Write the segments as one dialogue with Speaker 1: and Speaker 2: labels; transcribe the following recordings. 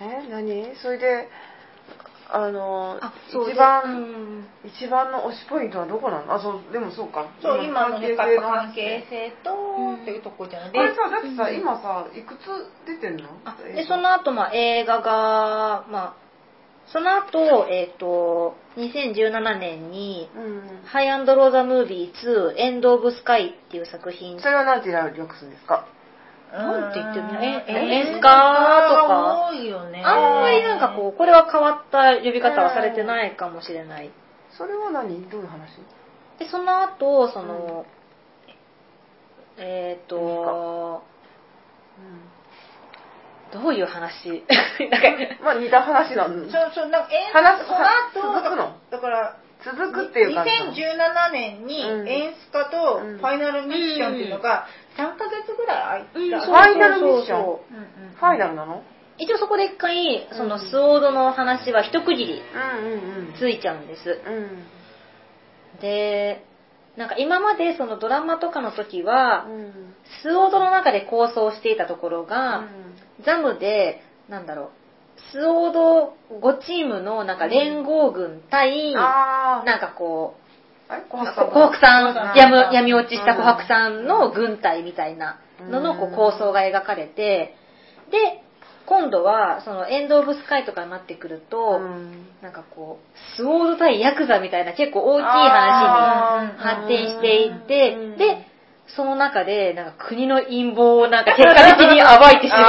Speaker 1: え何？それであの
Speaker 2: あそう
Speaker 1: 一番、
Speaker 2: うん。
Speaker 1: 一番の推しポイントはどこなの？あそうでもそうか。
Speaker 3: そう今のね
Speaker 1: 関係性
Speaker 3: 関係性と
Speaker 2: うん。
Speaker 3: っていうとこじゃない
Speaker 1: あれさだってさ、
Speaker 2: うん。
Speaker 1: 今さいくつ出てんの？
Speaker 2: あでその後、まあ映画がまあその後えっ、と2017年に
Speaker 1: うん「
Speaker 2: ハイアンドローザムービー2エンド・オブ・スカイ」っていう作品。
Speaker 1: それはなんて略すんですか？
Speaker 2: なんて言ってるの？え
Speaker 3: うん。
Speaker 2: 演出家とか。
Speaker 3: ね
Speaker 2: あんまりなんかこうこれは変わった呼び方はされてないかもしれない
Speaker 1: それは何どういう話
Speaker 2: でその後その、えっ、とどういう話なんか
Speaker 1: まあ似た話なの
Speaker 3: そうそうなんか演
Speaker 1: 話
Speaker 3: その後
Speaker 1: 続くの
Speaker 3: だから
Speaker 1: 続くっていう感じなの
Speaker 3: 2017年に
Speaker 1: うん
Speaker 3: 演出家とフ
Speaker 1: うん
Speaker 3: ァイナルミッションっていうのが3ヶ月ぐらい
Speaker 2: うん
Speaker 3: 空いた、
Speaker 1: ファイナルミッション？
Speaker 2: そう
Speaker 3: んうん。
Speaker 1: ファイナルなの？
Speaker 2: 一応そこで一回その
Speaker 1: うん
Speaker 2: スオードの話は一区切り
Speaker 1: うんうんうん。
Speaker 2: ついちゃうんです。
Speaker 1: うん。
Speaker 2: でなんか今までそのドラマとかの時は
Speaker 1: うん。
Speaker 2: スオードの中で構想していたところが、
Speaker 1: うん。
Speaker 2: ザムでなんだろうスオード5チームのなんか連合軍対、
Speaker 1: ああ
Speaker 2: なんかこう
Speaker 1: 琥
Speaker 2: 琥
Speaker 1: 珀
Speaker 2: 珀さん。
Speaker 3: 琥珀
Speaker 2: 闇闇落ちした琥珀さんの軍隊みたいなのの構想が描かれてで今度はそのエンド・オブ・スカイとかになってくると、
Speaker 1: うん。
Speaker 2: なんかこうスオード対ヤクザみたいな結構大きい話
Speaker 1: あ
Speaker 2: に発展していって
Speaker 1: うん。
Speaker 2: でその中でなんか国の陰謀をなんか結果的に暴いてしま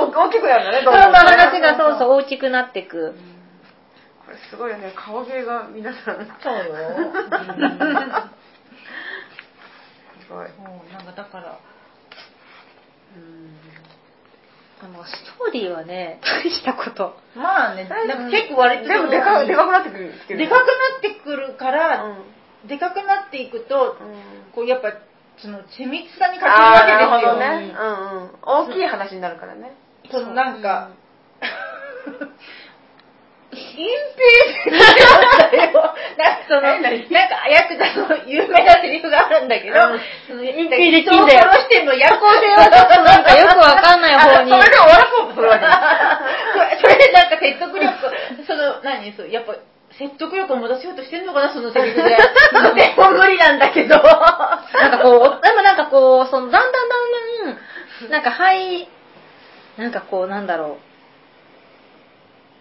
Speaker 2: う。
Speaker 1: 大大きくなるんだね
Speaker 2: その
Speaker 1: どんどんね
Speaker 2: 話がそうそう大きくなっていく
Speaker 1: これすごいよね。顔芸が皆さん。
Speaker 3: そうよ、
Speaker 1: すごい。
Speaker 3: うん、なんかだから
Speaker 1: うん。
Speaker 2: あのストーリーはね大したこと。
Speaker 3: まあねなんか結構割と
Speaker 1: でもでかでかくなってくる。
Speaker 3: でかくなってくるから、
Speaker 1: うん。
Speaker 3: でかくなっていくと
Speaker 1: うん。
Speaker 3: こうやっぱその緻密さに欠けるわけですよ。
Speaker 1: どね。うんうん。大きい話になるからね。
Speaker 3: そのなんか、隠蔽なんかその、なんか、ヤクザの有名なセリフがあるんだけど、
Speaker 1: うん。
Speaker 3: その
Speaker 2: 隠蔽できんだよ。
Speaker 3: 人を殺しても夜行性はちょっと
Speaker 2: なんかよくわかんない方に。
Speaker 1: あそれで終わらそうとするわけ
Speaker 3: それそれでなんか説得力、その、何？そう、やっぱ、説得力を持たせようとしてんのかな、そのセリフで。でも無理なんだけど。
Speaker 2: なんかこう、でもなんかこう、そのだんだんだんだん、なんかはい、なんかこう、なんだろう。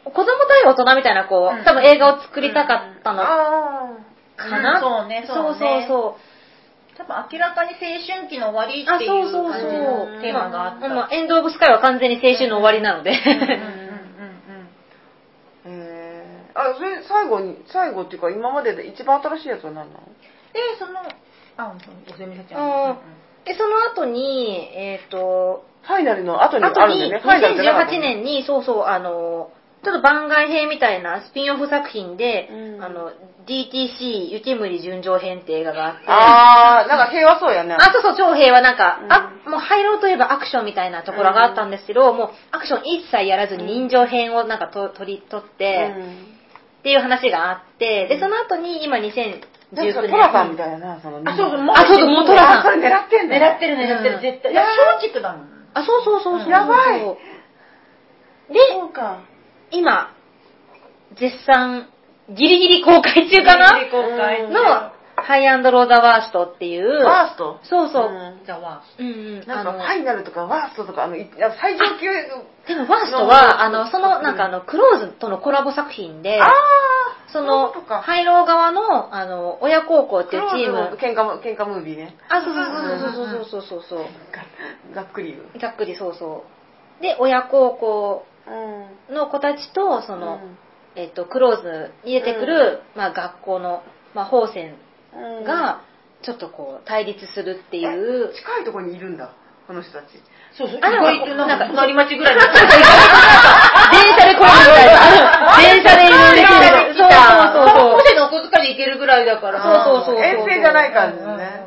Speaker 2: 子供対大人みたいな、こ
Speaker 3: うん。
Speaker 2: う、多分映画を作りたかったの
Speaker 1: あ
Speaker 2: かな。
Speaker 3: うん。そうね
Speaker 2: そ
Speaker 3: そう
Speaker 2: そうそう。
Speaker 3: 多分明らかに青春期の終わり
Speaker 2: あ、
Speaker 3: ってい
Speaker 2: そううそう
Speaker 3: 感じ
Speaker 2: そう。
Speaker 3: の。テーマがあった。
Speaker 2: まあ、エンド・オブ・スカイは完全に青春の終わりなので。
Speaker 3: うんうんうんうん。
Speaker 1: ー へー。あそれ最後に最後っていうか今までで一番新しいやつは何なの？
Speaker 3: で、その、あ、ごめんなさい。
Speaker 2: うん。で、その後に、えっ、と、
Speaker 1: ファイナルの後にあるんだよね。ファイナルじゃなかった
Speaker 2: 2018年に、そうそう、あの、ちょっと番外編みたいなスピンオフ作品で、
Speaker 1: うん。
Speaker 2: あの、DTC 雪森純情編って映画があって、
Speaker 1: ああなんか平和そうやね。
Speaker 2: あ、そうそう、長平はなんか、
Speaker 1: うん。
Speaker 2: あ、もう入ろうといえばアクションみたいなところがあったんですけど、もうアクション一切やらずに人情編をなんかと取り取って、っていう話があって、で、その後に今2019
Speaker 1: なんか
Speaker 2: 年。
Speaker 1: トラさんみたいななその
Speaker 3: あ、そうそう、
Speaker 2: あそうそうもうトラさん。
Speaker 1: あそれ狙ってん。だ
Speaker 3: 狙ってる狙ってる、
Speaker 2: うん。
Speaker 3: 絶対。い
Speaker 1: や、
Speaker 3: 松竹だもん。
Speaker 2: あ、そうそうそうそう。
Speaker 1: やばい。
Speaker 2: で、
Speaker 1: そうか
Speaker 2: 今、絶賛、ギリギリ公開中かな？
Speaker 3: ギリギリ公開
Speaker 1: うん
Speaker 2: の、ハイアンドローザワーストっていう、
Speaker 1: ワースト
Speaker 2: そうそう。
Speaker 1: ん。
Speaker 3: ザワ
Speaker 2: うんうん。
Speaker 1: なんか
Speaker 2: あの
Speaker 1: ファイナルとかワーストとかあのいや最上級
Speaker 2: でもワースト
Speaker 1: の。
Speaker 2: は、あの、その、なんかあの、クローズとのコラボ作品で、
Speaker 1: ああ
Speaker 2: その、ハイロー側の、あの、親孝行っていうチーム、
Speaker 1: 喧嘩も喧嘩ムービーね。
Speaker 2: あ、そうそうそうそうそうそうそう
Speaker 1: ががっくり
Speaker 2: ざっくりそうそう。で、親孝行
Speaker 1: うん
Speaker 2: の子たちと、その、えっと、クローズに出てくる、まあ、学校の、まあ、法専
Speaker 1: うん。
Speaker 2: が、ちょっとこう、対立するっていう。
Speaker 1: え、近いところにいるんだこの人たち。
Speaker 3: そうそう、意
Speaker 2: あ
Speaker 3: 外となんか、
Speaker 2: なんか
Speaker 3: 隣町ぐらいだった。
Speaker 2: 電車で来るみたいな。電車で移動できる。そうそうそう
Speaker 3: 高校生のお小遣いで行けるぐらいだから。
Speaker 2: そうそうそうそう
Speaker 1: 遠征じゃない感じね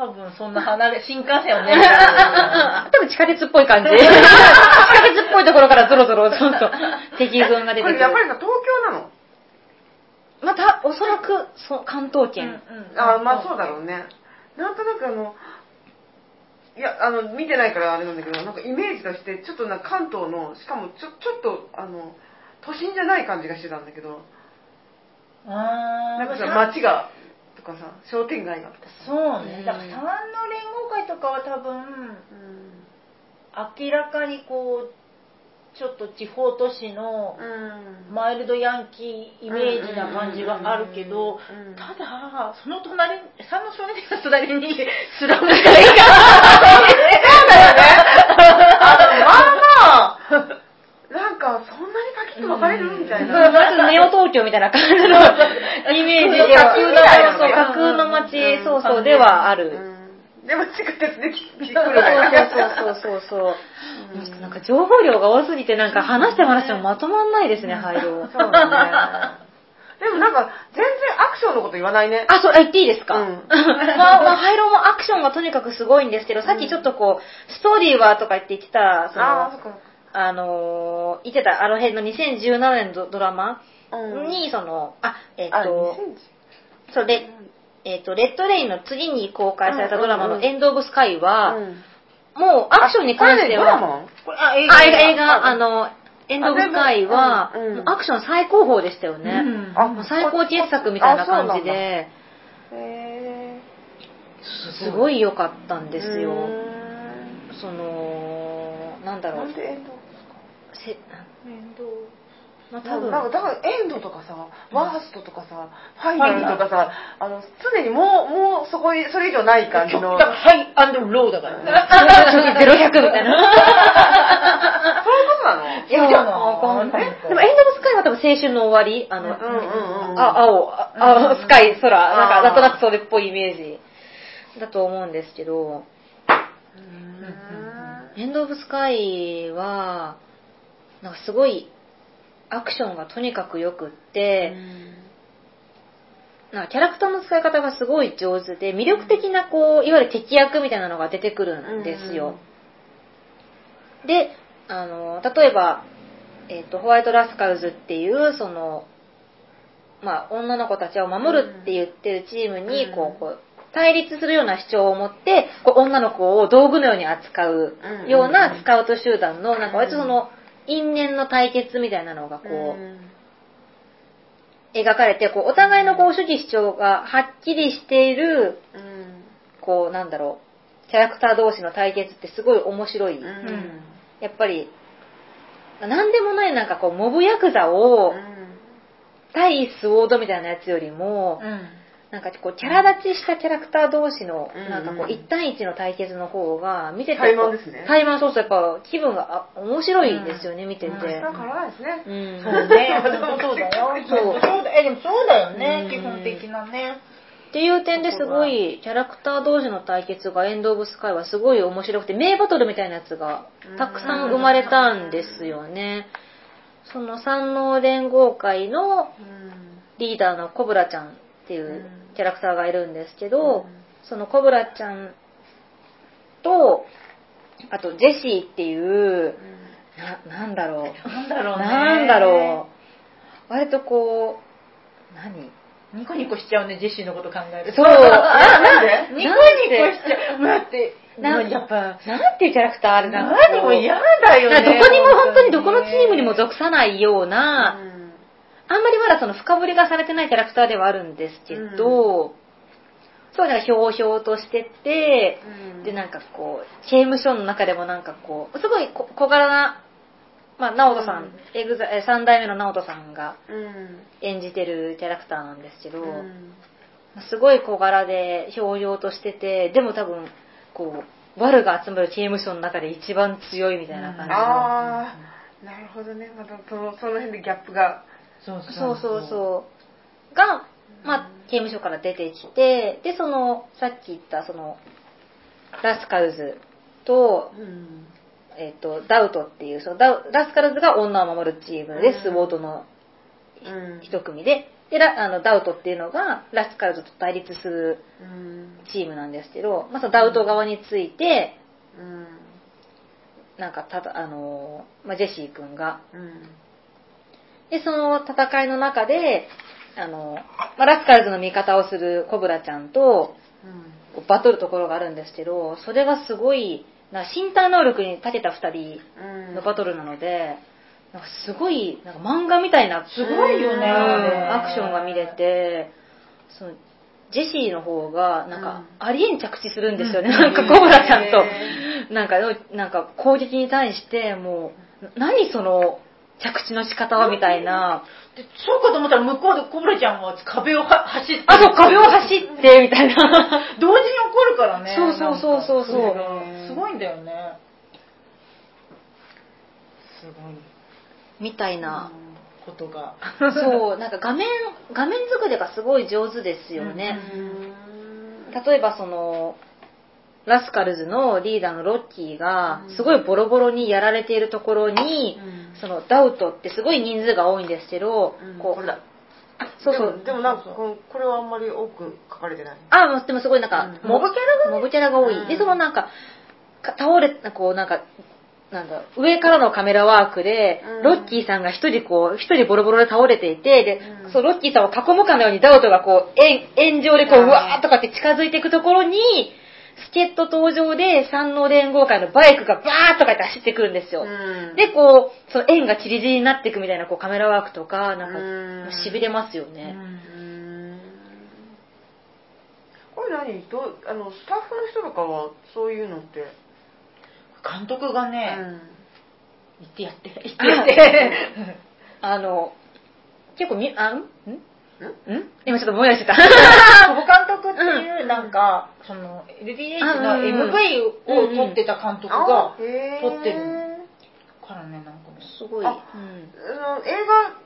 Speaker 3: 多分そんな離れ、新幹線をね。
Speaker 2: 多分地下鉄っぽい感じ。地下鉄っぽいところからゾロゾロ、そうそう。敵軍が出
Speaker 1: こ
Speaker 2: てくる。
Speaker 1: れやっぱりさ東京なの？
Speaker 2: また、おそらく、そう、関東圏。
Speaker 1: あまあそうだろうねなんとなくあのいやあの、見てないからあれなんだけど、なんかイメージとして、ちょっとな関東の、しかもちょ、ちょっと、あの、都心じゃない感じがしてたんだけど、
Speaker 3: あ
Speaker 1: なんかさ、
Speaker 3: さ
Speaker 1: 街が、とかさ、商店街がとかさ。
Speaker 3: そうね。
Speaker 2: うん
Speaker 3: だから三の連合会とかは多分、
Speaker 1: うん。
Speaker 3: 明らかにこう、ちょっと地方都市の
Speaker 1: うん。
Speaker 3: マイルドヤンキーイメージな感じがあるけどただ、その隣に、三の少年の隣に スラム街が。
Speaker 1: あの、まあまあ、なんか、そんなにパキッと分かれるみたいな。
Speaker 2: まずネオ東京みたいな感じのイメージでは、
Speaker 1: 架空みたいなのね
Speaker 2: そう、架空の街、
Speaker 1: うん
Speaker 2: そうそう、ではある。
Speaker 1: うんでも地下鉄で来来る
Speaker 2: そうそうそうそうそう。なんか情報量が多すぎて、なんか話しても話してもまとまんないですね、廃炉。
Speaker 1: そうだね。でもなんか、全然アクションのこと言わないね。
Speaker 2: あ、そう、あ言っていいですか、
Speaker 1: うん
Speaker 2: まあ、まあ、廃炉もアクションがとにかくすごいんですけど、さっきちょっとこう、ストーリーはとか言って言ってた、そ
Speaker 1: ああ、そか。
Speaker 2: あのー言ってた、あの辺の2017年のドラマ？
Speaker 1: うん。
Speaker 2: に、その、あ、えっ、
Speaker 1: あ、
Speaker 2: と、
Speaker 1: 2010
Speaker 2: そうで、えっ、と、レッドレインの次に公開されたドラマのエンド・オブ・スカイは、
Speaker 1: うん。
Speaker 2: もうアクションに関しては、
Speaker 1: あ
Speaker 3: 映
Speaker 2: 画、映
Speaker 1: あ
Speaker 2: 画、あの、エンド・オブ・スカイは、
Speaker 1: うんうん。
Speaker 2: もうアクション最高峰でしたよね。
Speaker 3: うん。
Speaker 1: あ
Speaker 2: もう最高傑作みたいな感じで、
Speaker 1: へ
Speaker 2: すごい良かったん
Speaker 1: ー
Speaker 2: ですよ。
Speaker 1: う
Speaker 2: その、なんだろうせ
Speaker 3: 面倒。
Speaker 2: まあ、
Speaker 1: 多分。
Speaker 2: 多分、
Speaker 1: なんかだからエンドとかさ、ワーストとかさ、ファイナルとかさ、あの、常にもう、もうそこに、それ以上ない感じの。
Speaker 3: だからハイアンドローだからね。
Speaker 2: ゼロ百みたいな。
Speaker 1: そういうことなの？
Speaker 3: いや、じゃあ
Speaker 2: わかんない。
Speaker 3: え？
Speaker 2: でも、エンド・オブ・スカイは多分青春の終わり、あの、
Speaker 1: うんうんうん。
Speaker 2: あ、青、あ青、スカイ、空、なんか、なんとなくそれっぽいイメージ。だと思うんですけど、エンド・オブ・スカイは、なんかすごい、アクションがとにかく良くって、なんかキャラクターの使い方がすごい上手で、魅力的な、こう、いわゆる敵役みたいなのが出てくるんですよ。で、あの、例えば、えっ、と、ホワイトラスカルズっていう、その、まあ、女の子たちを守るって言ってるチームに、
Speaker 1: うん。
Speaker 2: こう、こう、対立するような主張を持って、こう、女の子を道具のように扱うようなスカウト集団の、なんか割とその、因縁の対決みたいなのが、こう、描かれて、こう、お互いのこう、主義主張がはっきりしている、こう、なんだろう、キャラクター同士の対決ってすごい面白い。やっぱり、なんでもないなんかこう、モブヤクザを、対スウォードみたいなやつよりも、なんかこう、キャラ立ちしたキャラクター同士の、
Speaker 1: うん
Speaker 2: なんかこう、一対一の対決の方が、見てて、
Speaker 1: 対マンですね。
Speaker 2: 対マンそうそう、やっぱ気分があ面白いですよね、見てて。
Speaker 3: うん
Speaker 1: 明日からないですね。
Speaker 2: うん。
Speaker 3: そうね、そうだよ。
Speaker 2: そう。
Speaker 3: そうだ、え、でもそうだよね
Speaker 2: う、ん。
Speaker 3: 基本的なね。
Speaker 2: っていう点ですごい、キャラクター同士の対決がエンド・オブ・スカイはすごい面白くて、名バトルみたいなやつがたくさん生まれたんですよね。その三能連合会のリーダーのコブラちゃんっていうキャラクターがいるんですけど、そのコブラちゃんと、あとジェシーっていう、な、なんだろう。
Speaker 3: なんだろうね。
Speaker 2: なんだろう。割とこう、何？
Speaker 3: ニコニコしちゃうね、ジェシーのこと考えると。
Speaker 2: そう。な、なんで？
Speaker 3: ニコニコしちゃう。だって、
Speaker 2: な
Speaker 3: やっぱ、
Speaker 2: なんていうキャラクターあれなんか
Speaker 3: 何も嫌だよね。
Speaker 2: どこにも本当にどこのチームにも属さないような、あんまりまだその深掘りがされてないキャラクターではあるんですけど、そうなんかひょうひょうとしてて、でなんかこう、刑務所の中でもなんかこう、すごい小小柄な、まあ、直人さん、
Speaker 1: うん
Speaker 2: エグザえ三代目の直人さんが
Speaker 1: うん。
Speaker 2: 演じてるキャラクターなんですけど、
Speaker 1: うん。
Speaker 2: すごい小柄で、ひょうひょうとしてて、でも多分、こう、悪が集まる刑務所の中で一番強いみたいな感じの。
Speaker 1: ああ、なるほどね。またそのその辺でギャップが。
Speaker 3: そう
Speaker 2: そうそうそう。が、まあ、刑務所から出てきて、で、その、さっき言った、その、ラスカルズと、
Speaker 1: うん。
Speaker 2: えっ、と、ダウトっていう、そのダウラスカルズが女を守るチームで、
Speaker 1: うん
Speaker 2: スウォードの
Speaker 1: うん。
Speaker 2: 一組で、で、ラあのダウトっていうのが、ラスカルズと対立する
Speaker 1: うん。
Speaker 2: チームなんですけど、まあ、そのダウト側について、
Speaker 1: うん。
Speaker 2: なんか、ただ、あのーまあ、ジェシー君が、
Speaker 1: うん。
Speaker 2: で、その戦いの中で、あの、まあ、ラスカルズの味方をするコブラちゃんと、こうバトるところがあるんですけど、それがすごい、な身体能力に長けた二人
Speaker 1: うん。
Speaker 2: のバトルなので、なんかすごい、なんか漫画みたいな、
Speaker 3: すごいよね。
Speaker 2: アクションが見れて、そのジェシーの方が、なんか、ありえん着地するんですよね、
Speaker 3: うん。
Speaker 2: なんかコブラちゃん
Speaker 1: へ
Speaker 2: と。なんか、なんか攻撃に対して、もう、何その着地の仕方はみたいな、
Speaker 3: でそうかと思ったら向こうでコブラちゃんは壁をは走って
Speaker 2: あ、そう、壁を走って、みたいな。
Speaker 3: 同時に起こるからね。
Speaker 2: そうそうそうそう。そう
Speaker 3: すごいんだよね。すごい。
Speaker 2: みたいな。
Speaker 3: ことが。
Speaker 2: そう、なんか画面、画面作りがすごい上手ですよね。
Speaker 1: うん。
Speaker 2: 例えばその、ラスカルズのリーダーのロッキーが
Speaker 1: うん、
Speaker 2: すごいボロボロにやられているところに、
Speaker 1: うん。
Speaker 2: そのダウトってすごい人数が多いんですけど、こう、
Speaker 1: これ。だ
Speaker 2: そうそう。
Speaker 1: でもなんかこのこれはあんまり多く書かれてない。
Speaker 2: あ、もうでもすごいなんか、
Speaker 1: うん。
Speaker 2: モブキャラがモブキャラが多い。
Speaker 1: うん。
Speaker 2: で、そのなんか、か倒れ、こうなんか、なんだ、上からのカメラワークで、
Speaker 1: うん。
Speaker 2: ロッキーさんが一人こう、一人ボロボロで倒れていて、で、
Speaker 1: うん。
Speaker 2: そう、ロッキーさんを囲むかのようにダウトがこう、円円状でこう、
Speaker 1: うん。
Speaker 2: うわーっとかって近づいていくところに、助っ人登場で三能連合会のバイクがバーッとかって走ってくるんですよ。
Speaker 1: うん。
Speaker 2: で、こう、その円がチリチリになっていくみたいなこうカメラワークとか、なん
Speaker 1: うん。
Speaker 2: か、痺れますよね。
Speaker 1: うん。これ何？どうあのスタッフの人とかはそういうのって、
Speaker 3: 監督がね、
Speaker 1: うん。
Speaker 3: 言ってやって言ってやって。
Speaker 2: あの、結構み、あ、ん？ん？ん
Speaker 1: ん
Speaker 2: 今ちょっともやしてた。
Speaker 3: 久 保監督っていうなんか、その LDH の MV を撮ってた監督が撮ってるからねなんかね
Speaker 2: すごい。
Speaker 1: 映画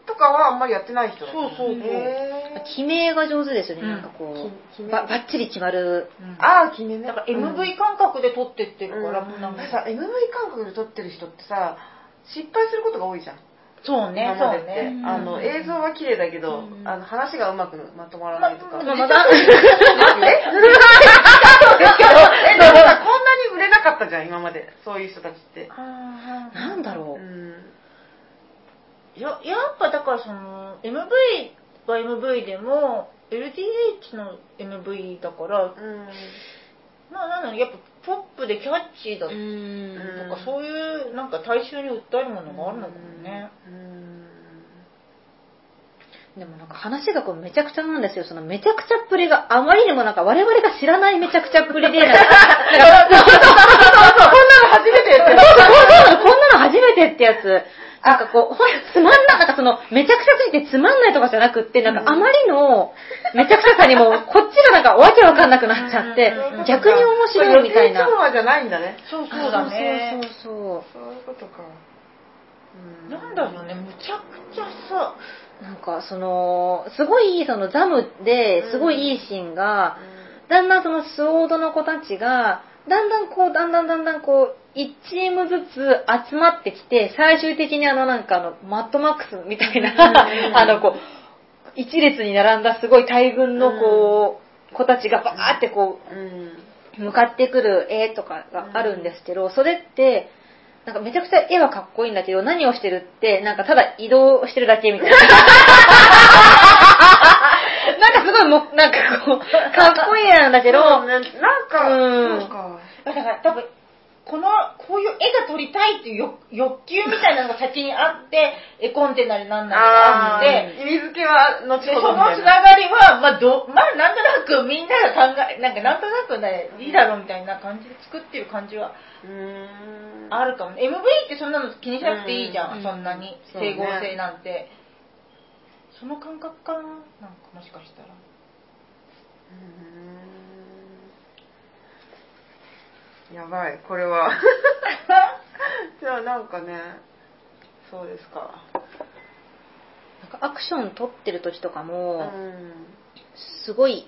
Speaker 1: とかはあんまりやってない人
Speaker 3: そうそうそう。
Speaker 1: へー。
Speaker 2: 決めが上手ですよね、
Speaker 3: うん。
Speaker 2: なんかこう、ばばっちり決まる。
Speaker 3: うん。
Speaker 1: ああ決めね。
Speaker 3: だから MV 感覚で撮ってってるから、
Speaker 1: うん。
Speaker 3: なんか。
Speaker 1: さ MV 感覚で撮ってる人ってさ失敗することが多いじゃん
Speaker 3: そうね
Speaker 1: 今までって、
Speaker 3: そうね。
Speaker 1: あの映像は綺麗だけど、
Speaker 2: うん。
Speaker 1: あの話がうまくまとまらないとか、
Speaker 3: ま
Speaker 2: まあまだ、
Speaker 1: えでもさこんなに売れなかったじゃん今までそういう人たちって
Speaker 2: なんだろう。
Speaker 1: うん
Speaker 3: ややっぱだからその MV は MV でも LDH の MV だから
Speaker 1: うん
Speaker 3: まあなのにやっぱポップでキャッチーだ
Speaker 2: う
Speaker 3: と
Speaker 2: ん。
Speaker 3: かそういうなんか大衆に訴えるものがあるのかもね、
Speaker 1: うん
Speaker 2: でもなんか話がこうめちゃくちゃなんですよ。そのめちゃくちゃっぷりがあまりにもなんか我々が知らないめちゃくちゃっぷりで、なんか、なんかそうそうそうそう、こんなの初めてって。こんなの初めてってやつ。なんかこう、ほんつまんな、なんかその、めちゃくちゃすぎてつまんないとかじゃなくって、なんかあまりのめちゃくちゃさにも、こっちがなんかわけわかんなくなっちゃって
Speaker 3: うん、
Speaker 2: 逆に面白いみたいな。
Speaker 1: 予定調和じゃないんだね。
Speaker 3: そうそうだね
Speaker 2: そうそう。そう。
Speaker 1: そういうことか。うん。
Speaker 3: なんだろうね。むちゃくちゃさ
Speaker 2: なんかその、すごいそのザムですごいいいシーンが、だんだんそのスウォードの子たちが、だんだんこう、だんだんだんだんこう、1チームずつ集まってきて、最終的にあのなんかあの、マットマックスみたいな、
Speaker 1: うん
Speaker 2: あのこう、一列に並んだすごい大群のこう、子たちがバーってこ
Speaker 1: う
Speaker 2: 向かってくる絵とかがあるんですけど、それって、なんかめちゃくちゃ絵はかっこいいんだけど、何をしてるって、なんかただ移動してるだけみたいな。なんかすごいもう、なんかこう、かっこいい絵なんだけど、
Speaker 1: なんか、
Speaker 2: うん。
Speaker 1: そうか。
Speaker 3: だから多分このこういう絵が撮りたいっていう欲欲求みたいなのが先にあって絵コンテなりなんなりがあ
Speaker 1: あ
Speaker 3: って
Speaker 1: ー意味付けは後
Speaker 3: でそ
Speaker 1: ほど
Speaker 3: のつ
Speaker 1: な
Speaker 3: ながりは、まあど、まあなんとなくみんなが考え、なんかなんとなくね、いいだろうみたいな感じで作ってる感じは
Speaker 1: うーん
Speaker 3: あるかもね。MV ってそんなの気にしなくていいじゃん、
Speaker 2: うん
Speaker 3: そんなに。整合性なんて。その感覚かな？なんかもしかしたら。
Speaker 1: うーんやばいこれは。じゃあなんかねそうですか。
Speaker 2: なんかアクション撮ってる時とか
Speaker 1: う
Speaker 2: も、
Speaker 1: ん。
Speaker 2: すごい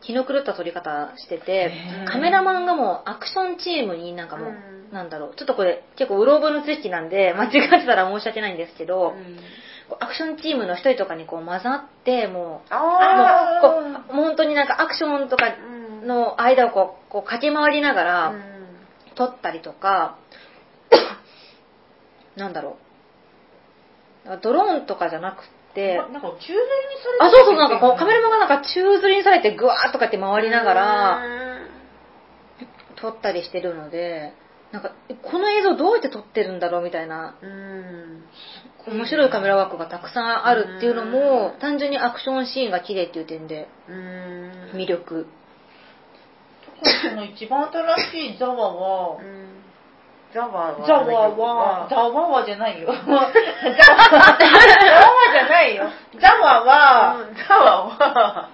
Speaker 2: 気の狂った撮り方しててカメラマンがもうアクションチームになんかもう、
Speaker 1: うん。
Speaker 2: なんだろうちょっとこれ結構うろ覚えの知識なんで間違ってたら申し訳ないんですけど、
Speaker 1: うん。
Speaker 2: アクションチームの一人とかにこう混ざってもう
Speaker 1: あ
Speaker 2: もうこう本当になんかアクションとか
Speaker 1: ー
Speaker 2: の間をこうこう駆け回りながら
Speaker 1: うん。
Speaker 2: 撮ったりとか、なんだろう。ドローンとかじゃなくて、
Speaker 3: なんか宙吊りにされて
Speaker 2: あ、そうそう、なんかこうカメラマンがなんか宙吊りにされてグワーッとかって回りながら撮ったりしてるので、なんか、この映像どうやって撮ってるんだろうみたいな、
Speaker 1: うん。
Speaker 2: 面白いカメラワークがたくさんあるっていうのも、単純にアクションシーンが綺麗っていう点で
Speaker 1: うん。
Speaker 2: 魅力。
Speaker 3: その一番新しいザワは
Speaker 1: う、んザワは
Speaker 3: ザワは、ザワはじゃないよ。ザワザワじゃないよ。ザワは、
Speaker 1: うんザワは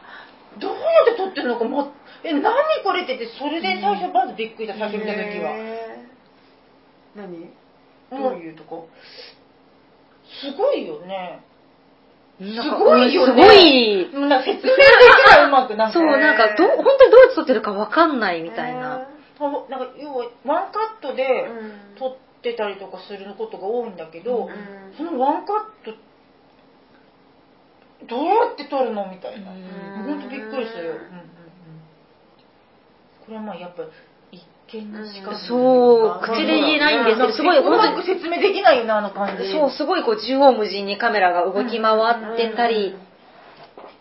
Speaker 3: どうやって撮ってんのか、ま、え、何これって言って、それで最初まずびっくりした、最初見た時は。
Speaker 1: 何？
Speaker 3: うん
Speaker 1: どういうとこ？
Speaker 3: すごいよね。すごいよね。
Speaker 2: すごい。
Speaker 3: もうなんか説明できないうまくなんか。
Speaker 2: そう、なんかど、本当にどうやって撮ってるかわかんないみたいな。
Speaker 3: あなんか要はワンカットで
Speaker 1: うん。
Speaker 3: 撮ってたりとかすることが多いんだけど、
Speaker 1: うん。
Speaker 3: そのワンカットどうやって撮るのみたいな、
Speaker 2: うん。
Speaker 3: ほんとびっくりしたよ、うんうんうん、これはまあやっぱ
Speaker 2: そう口で言えないんですけどすごいう
Speaker 3: まく説明できないよねあの感じ。
Speaker 2: そう、すごいこう縦横無尽にカメラが動き回ってたり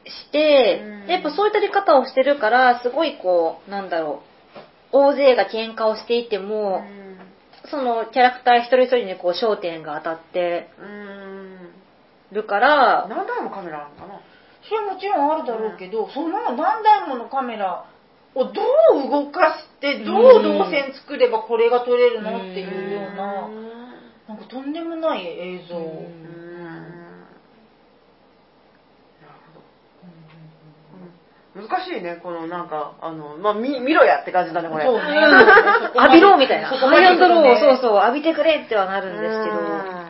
Speaker 2: して
Speaker 1: うん、
Speaker 2: やっぱそういった撮り方をしてるから、すごいこう、なんだろう、大勢が喧嘩をしていても、そのキャラクター一人一人にこう焦点が当たって
Speaker 1: うん。
Speaker 2: るから、
Speaker 1: 何台もカメラあるのかな？
Speaker 3: それはもちろんあるだろうけど、その何台ものカメラをどう動かしてどう動線作ればこれが撮れるのっていうような、なんかとんでもない映像、
Speaker 1: 難しいねこのなんかあのまあ見見ろやって感じだねこれ。
Speaker 3: そうね。
Speaker 2: 浴びろみたいな。ハイアンドローをそう
Speaker 3: う
Speaker 2: そう浴びてくれってはなるんですけど。
Speaker 1: なる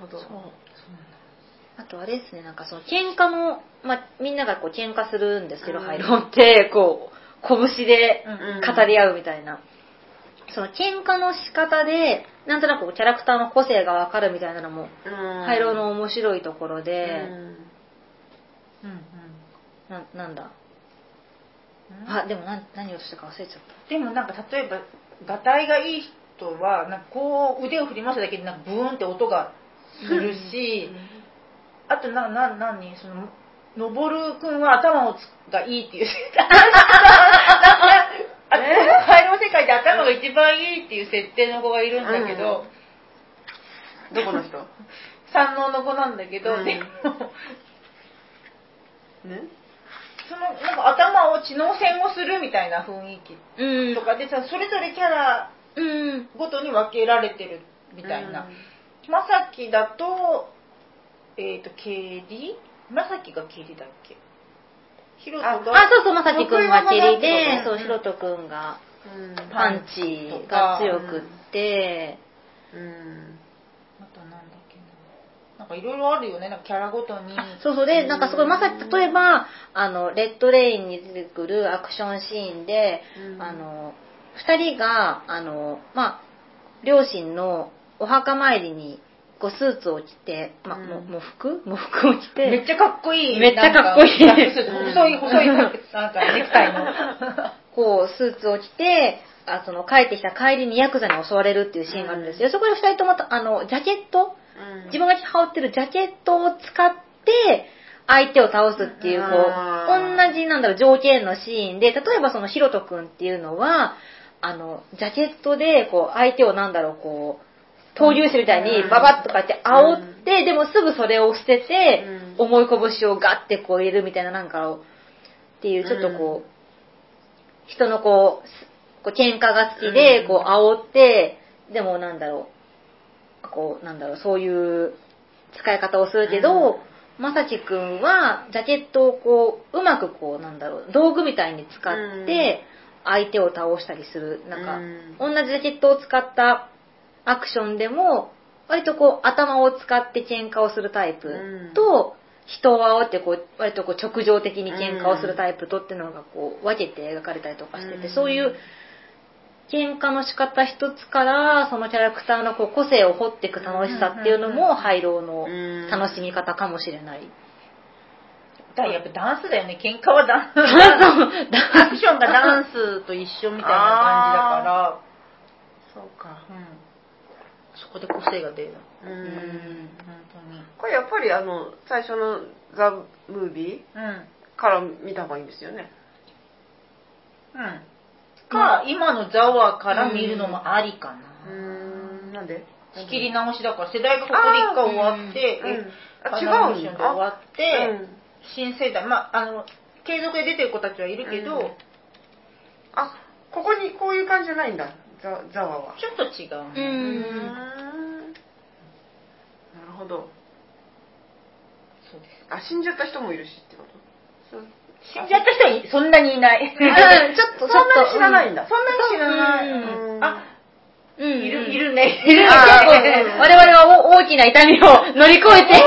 Speaker 1: ほど。
Speaker 3: そう
Speaker 2: あとあれですね、なんかその喧嘩の、まあ、みんながこう喧嘩するんですけど、ハイロンって、こう、拳で
Speaker 3: うん
Speaker 2: 語り合うみたいな。その喧嘩の仕方で、なんとなくこうキャラクターの個性がわかるみたいなのも、
Speaker 1: うん。
Speaker 2: ハイローの面白いところ
Speaker 1: う
Speaker 2: で、
Speaker 1: ん。
Speaker 3: うんうん。
Speaker 2: ななんだ？
Speaker 3: うん
Speaker 2: あ、でも何何をしたか忘れちゃっ
Speaker 3: でもなんか例えばがたいがいい人はなんかこう腕を振り回すだけでなんかブーンって音がするし、あとなな何そののぼるくんは頭をつがいいっていうなんかあこのの世界で頭が一番いいってい う設定の子がいるん。だけど、
Speaker 1: どこの人？
Speaker 3: 三能の子なんだけど、
Speaker 1: うん。
Speaker 3: で も
Speaker 1: ね？
Speaker 3: そのなんか頭を知能戦をするみたいな雰囲気と。かでさそれぞれキャラ
Speaker 2: うん。
Speaker 3: ごとに分けられてるみたいな、まさきだとえっ、とケリまさきがケリだっけ？ヒロト
Speaker 2: あ、
Speaker 3: が
Speaker 2: そうそう、まさきくんが蹴りで、そう、
Speaker 3: うん。
Speaker 2: ひろとくんが
Speaker 1: うん。
Speaker 2: パンチが強くって、
Speaker 1: うん。
Speaker 3: あとなんだっけな。なんかいろいろあるよね。なんかキャラごとに。
Speaker 2: そうそう。で、なんかすごい、まさき、例えば、あの、レッドレインに出てくるアクションシーンで、
Speaker 1: うん。
Speaker 2: あの、二人が、あの、まあ、両親のお墓参りに、こう、スーツを着て、まあ、
Speaker 1: うん。
Speaker 2: も喪服？喪服を着て、
Speaker 3: めっちゃかっこいい。
Speaker 2: めっちゃかっこいい。
Speaker 3: 細い細いなんかネクタイの。
Speaker 2: こう、スーツを着て、あその、帰ってきた帰りにヤクザに襲われるっていうシーンがあるんですよ。そこで二人とも、あの、ジャケット？
Speaker 1: うん。
Speaker 2: 自分が羽織ってるジャケットを使って、相手を倒すっていう、こう、同じなんだろう、条件のシーンで、例えばそのヒロト君っていうのは、あの、ジャケットで、こう、相手をなんだろう、こう、闘牛士みたいにババッとかって煽って、でもすぐそれを捨てて、
Speaker 1: うん。
Speaker 2: 重い拳をガッてこう入れるみたいななんかを、っていう、ちょっとこう、人のこう、すこう喧嘩が好きで、
Speaker 1: うん。
Speaker 2: こう煽って、でもなんだろう、こう、なんだろう、そういう使い方をするけど、まさきくんは、ジャケットをこう、うまくこう、なんだろう、道具みたいに使って、相手を倒したりする。なんか、
Speaker 1: うん。
Speaker 2: 同じジャケットを使ったアクションでも、割とこう、頭を使って喧嘩をするタイプと、人を煽ってこう、割とこう、直情的に喧嘩をするタイプとっていうのがこう、分けて描かれたりとかしてて、
Speaker 1: うん。
Speaker 2: そういう、喧嘩の仕方一つから、そのキャラクターのこう個性を掘っていく楽しさっていうのも、ハイローの
Speaker 1: うん。
Speaker 2: 楽しみ方かもしれない。
Speaker 3: だやっぱダンスだよね。喧嘩はダンス。アクションがダンスと一緒みたいな感じだから。
Speaker 1: そうか。
Speaker 3: うんそこで個性が出る。
Speaker 1: う
Speaker 2: うん。ん
Speaker 3: 本当に。
Speaker 1: これやっぱりあの最初の「ザ・ムービ
Speaker 3: うん。
Speaker 1: ーから見た方がいいんですよね。
Speaker 3: うん。か、今のザワから見るのもありかな、
Speaker 1: うーん。なんで？
Speaker 3: 仕切り直しだから世代がここで一回終わって、
Speaker 1: うん。うん
Speaker 3: ションで終わって、
Speaker 1: うん。
Speaker 3: 新世代まああの継続で出てる子たちはいるけど、
Speaker 1: うん。あここにこういう感じじゃないんだザザワは。
Speaker 3: ちょっと違う
Speaker 2: う
Speaker 3: ね、
Speaker 1: うん。
Speaker 2: ん
Speaker 1: なるほど。
Speaker 3: そうです。
Speaker 1: あ死んじゃった人もいるしってこと？そう。
Speaker 3: 死んじゃった人はいそんなにいない。
Speaker 2: うんちょっと。
Speaker 1: そんなに知らないんだ。
Speaker 3: そん。なに知らない、
Speaker 2: う。ん
Speaker 1: うん。
Speaker 3: あ
Speaker 2: うん。
Speaker 3: いるい
Speaker 2: る。
Speaker 3: るね
Speaker 2: いる。
Speaker 1: あー
Speaker 2: 結構、我々はお大きな痛みを乗り越えて。
Speaker 3: 死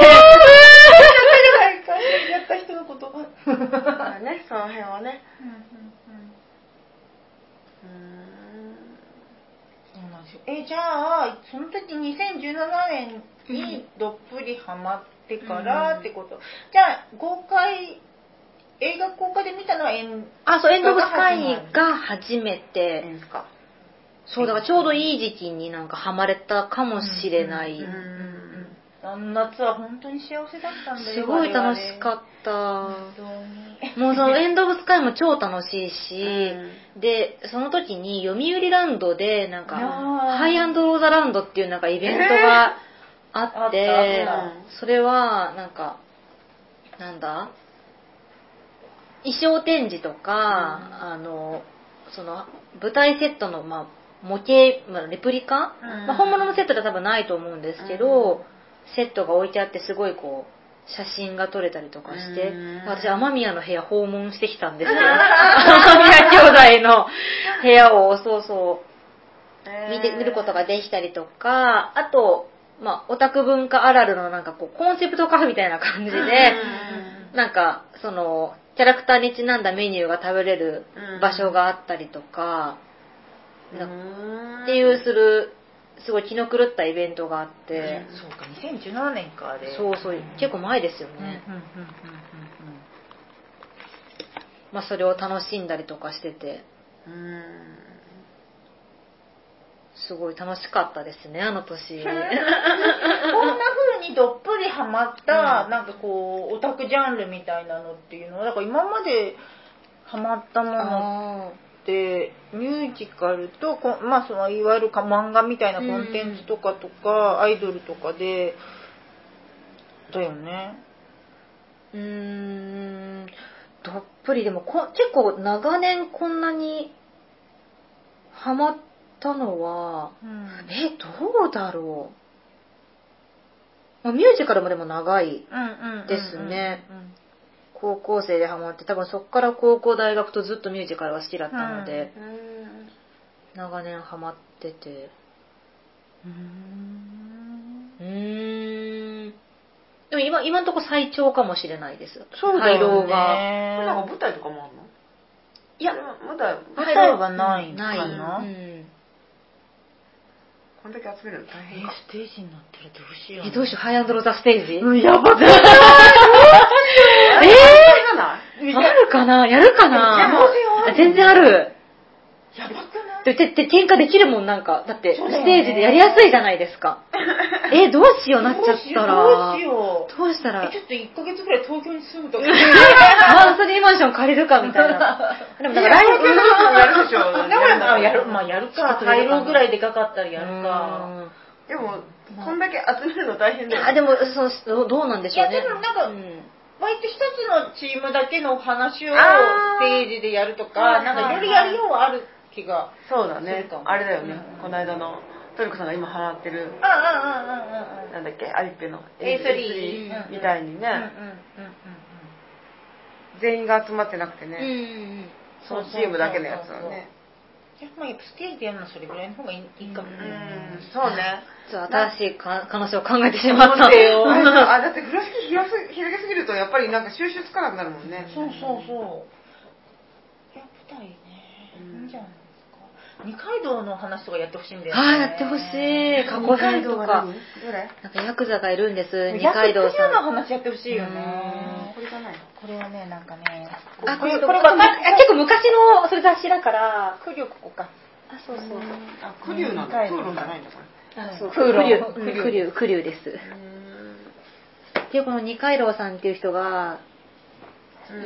Speaker 3: んじゃった人の言葉
Speaker 1: まあねその辺はねうーん
Speaker 3: そうなんですよ。えじゃあその時2017年にどっぷりハマってからってこと、じゃあ公開映画公開で見たのはエン
Speaker 2: あ、そう、エンド・オブ・スカイが初めて、
Speaker 1: んですか？
Speaker 2: そう、だからちょうどいい時期になんかハマれたかもしれない。
Speaker 1: うん
Speaker 3: あの夏は本当に幸せだったんだよ
Speaker 2: すごい楽しか
Speaker 3: っ
Speaker 2: ったもうそのエンド・オブ・スカイも超楽しいし、で、その時に読売ランドで、なんか、ハイアンド・ローザランドっていうなんかイベントがあって、
Speaker 3: えー
Speaker 2: それは、なんか、なんだ？衣装展示とか、あの、その、舞台セットの、まあ、模型、まあ、レプリカ、
Speaker 3: うん。
Speaker 2: まあ、本物のセットでは多分ないと思うんですけど、セットが置いてあってすごいこう、写真が撮れたりとかして、
Speaker 1: うん。
Speaker 2: 私、雨宮の部屋訪問してきたんですよ。雨 宮兄弟の部屋を、そうそう、見て、見ることができたりとか、あと、まあ、オタク文化あるあるのなんかこう、コンセプトカフェみたいな感じで、なんか、その、キャラクターにちなんだメニューが食べれる場所があったりとか、
Speaker 1: うん。
Speaker 2: っていうする、すごい気の狂ったイベントがあって、
Speaker 3: そうか2017年かあれ
Speaker 2: そうそう、結構前ですよ
Speaker 3: うんうんうん
Speaker 2: ね。
Speaker 3: うんうん。
Speaker 2: まあ、それを楽しんだりとかしてて、
Speaker 1: うん。
Speaker 2: すごい楽しかったですね、あの年。
Speaker 3: こんな風にどっぷりハマった、
Speaker 1: うん。
Speaker 3: なんかこうオタクジャンルみたいなのっていうのはだから今までハマったもの。
Speaker 2: あ
Speaker 3: ってミュージカルとこまあそのいわゆるか漫画みたいなコンテンツとかとか、アイドルとかでだよね。
Speaker 2: ーうーん、どっぷりでもこ結構長年こんなにハマったのは、
Speaker 3: うん。
Speaker 2: え、どうだろう。まあ、ミュージカルもでも長い。
Speaker 3: うんうん。
Speaker 2: ですね高校生でハマって、多分そっから高校大学とずっとミュージカルは好きだったので、
Speaker 1: うん。
Speaker 2: 長年ハマってて。
Speaker 3: うん。
Speaker 2: うーん。でも今、今んとこ最長かもしれないです。
Speaker 3: そうだ
Speaker 2: 廃
Speaker 3: よ
Speaker 2: 炉が。
Speaker 1: これなんか舞台とかもあるの？
Speaker 2: いや、
Speaker 1: まだ
Speaker 3: 舞台はないか
Speaker 2: な。い。
Speaker 3: な
Speaker 2: うん。
Speaker 1: こんだけ集めるの大
Speaker 3: え
Speaker 1: 変か。
Speaker 3: ステージになったらどうしよう。
Speaker 2: え、どうしよう、ハイアンドローザステージ、
Speaker 3: うんやばくない
Speaker 2: え
Speaker 1: あれじゃない
Speaker 2: ー、あるかな？やるかな？全然ある。
Speaker 3: やばくない？
Speaker 2: で、て、て、喧嘩できるもん、なんか。だって、ステージでやりやすいじゃないですか。え、どうしようなっちゃったら。
Speaker 3: どうしよう。
Speaker 2: どうしたら？
Speaker 3: えちょっと1ヶ月ぐらい東京に住むとか。
Speaker 2: マンスリーマンション借りるかみたいな。でもなんかライブ
Speaker 1: やるでしょ
Speaker 3: だからまあやるまあやるか。廃炉ぐらいでかかったらやるか。
Speaker 2: うん
Speaker 1: でもこんだけ集めるの大変だよ。
Speaker 2: いや、でも、そうどうどうなんでしょうね。
Speaker 3: いやでもなんか
Speaker 2: うん
Speaker 3: 割と一つのチームだけの話をステージでやるとか
Speaker 1: はい
Speaker 3: なんかいろいろやるようはある気が
Speaker 1: そうだね。
Speaker 3: そうかも
Speaker 1: あれだよね。
Speaker 3: うん。
Speaker 1: この間のトリコさんが今ハマってる
Speaker 3: ああああああ
Speaker 1: なんだっけ？アリッペの
Speaker 3: A3
Speaker 1: A3 みたいにね。全員が集まってなくてね。
Speaker 2: ん
Speaker 1: そのチームだけのやつはね。
Speaker 3: いやまあやっぱステージでやるのはそれぐらいの方がいいいいかも
Speaker 1: う
Speaker 3: ね
Speaker 1: ん。そうね。
Speaker 2: そう、新しいか可能性を考えてしまった。
Speaker 3: 待ってよ。
Speaker 1: あだって風呂敷広す広げすぎるとやっぱりなんか収集つかなくなるもんね。
Speaker 3: そうそうそう。いや舞台ね。
Speaker 1: うん
Speaker 3: いいんじゃない二階堂の話とかやってほしいんだよね
Speaker 2: はい、やってほしい。過去編とか。
Speaker 1: どれ？
Speaker 2: なんかヤクザがいるんです、二
Speaker 3: ヤ
Speaker 2: 階堂さ
Speaker 3: クザの
Speaker 2: ん。
Speaker 3: 話やってほしいよ
Speaker 2: うん
Speaker 3: ね
Speaker 1: これじゃない
Speaker 3: これはねなんかね
Speaker 2: あ、これ、
Speaker 3: これ
Speaker 2: これ、これ
Speaker 3: これわかん
Speaker 2: 結構昔の、それ雑誌だから、
Speaker 3: クリョここか
Speaker 2: あ、そうそう。
Speaker 1: あ、クリュウなんだ。プーロンじゃないんだ、これ。
Speaker 2: あ、そう、
Speaker 3: クーロン
Speaker 2: クリュウ、
Speaker 3: クリュ
Speaker 2: です。で、この二階堂さんっていう人が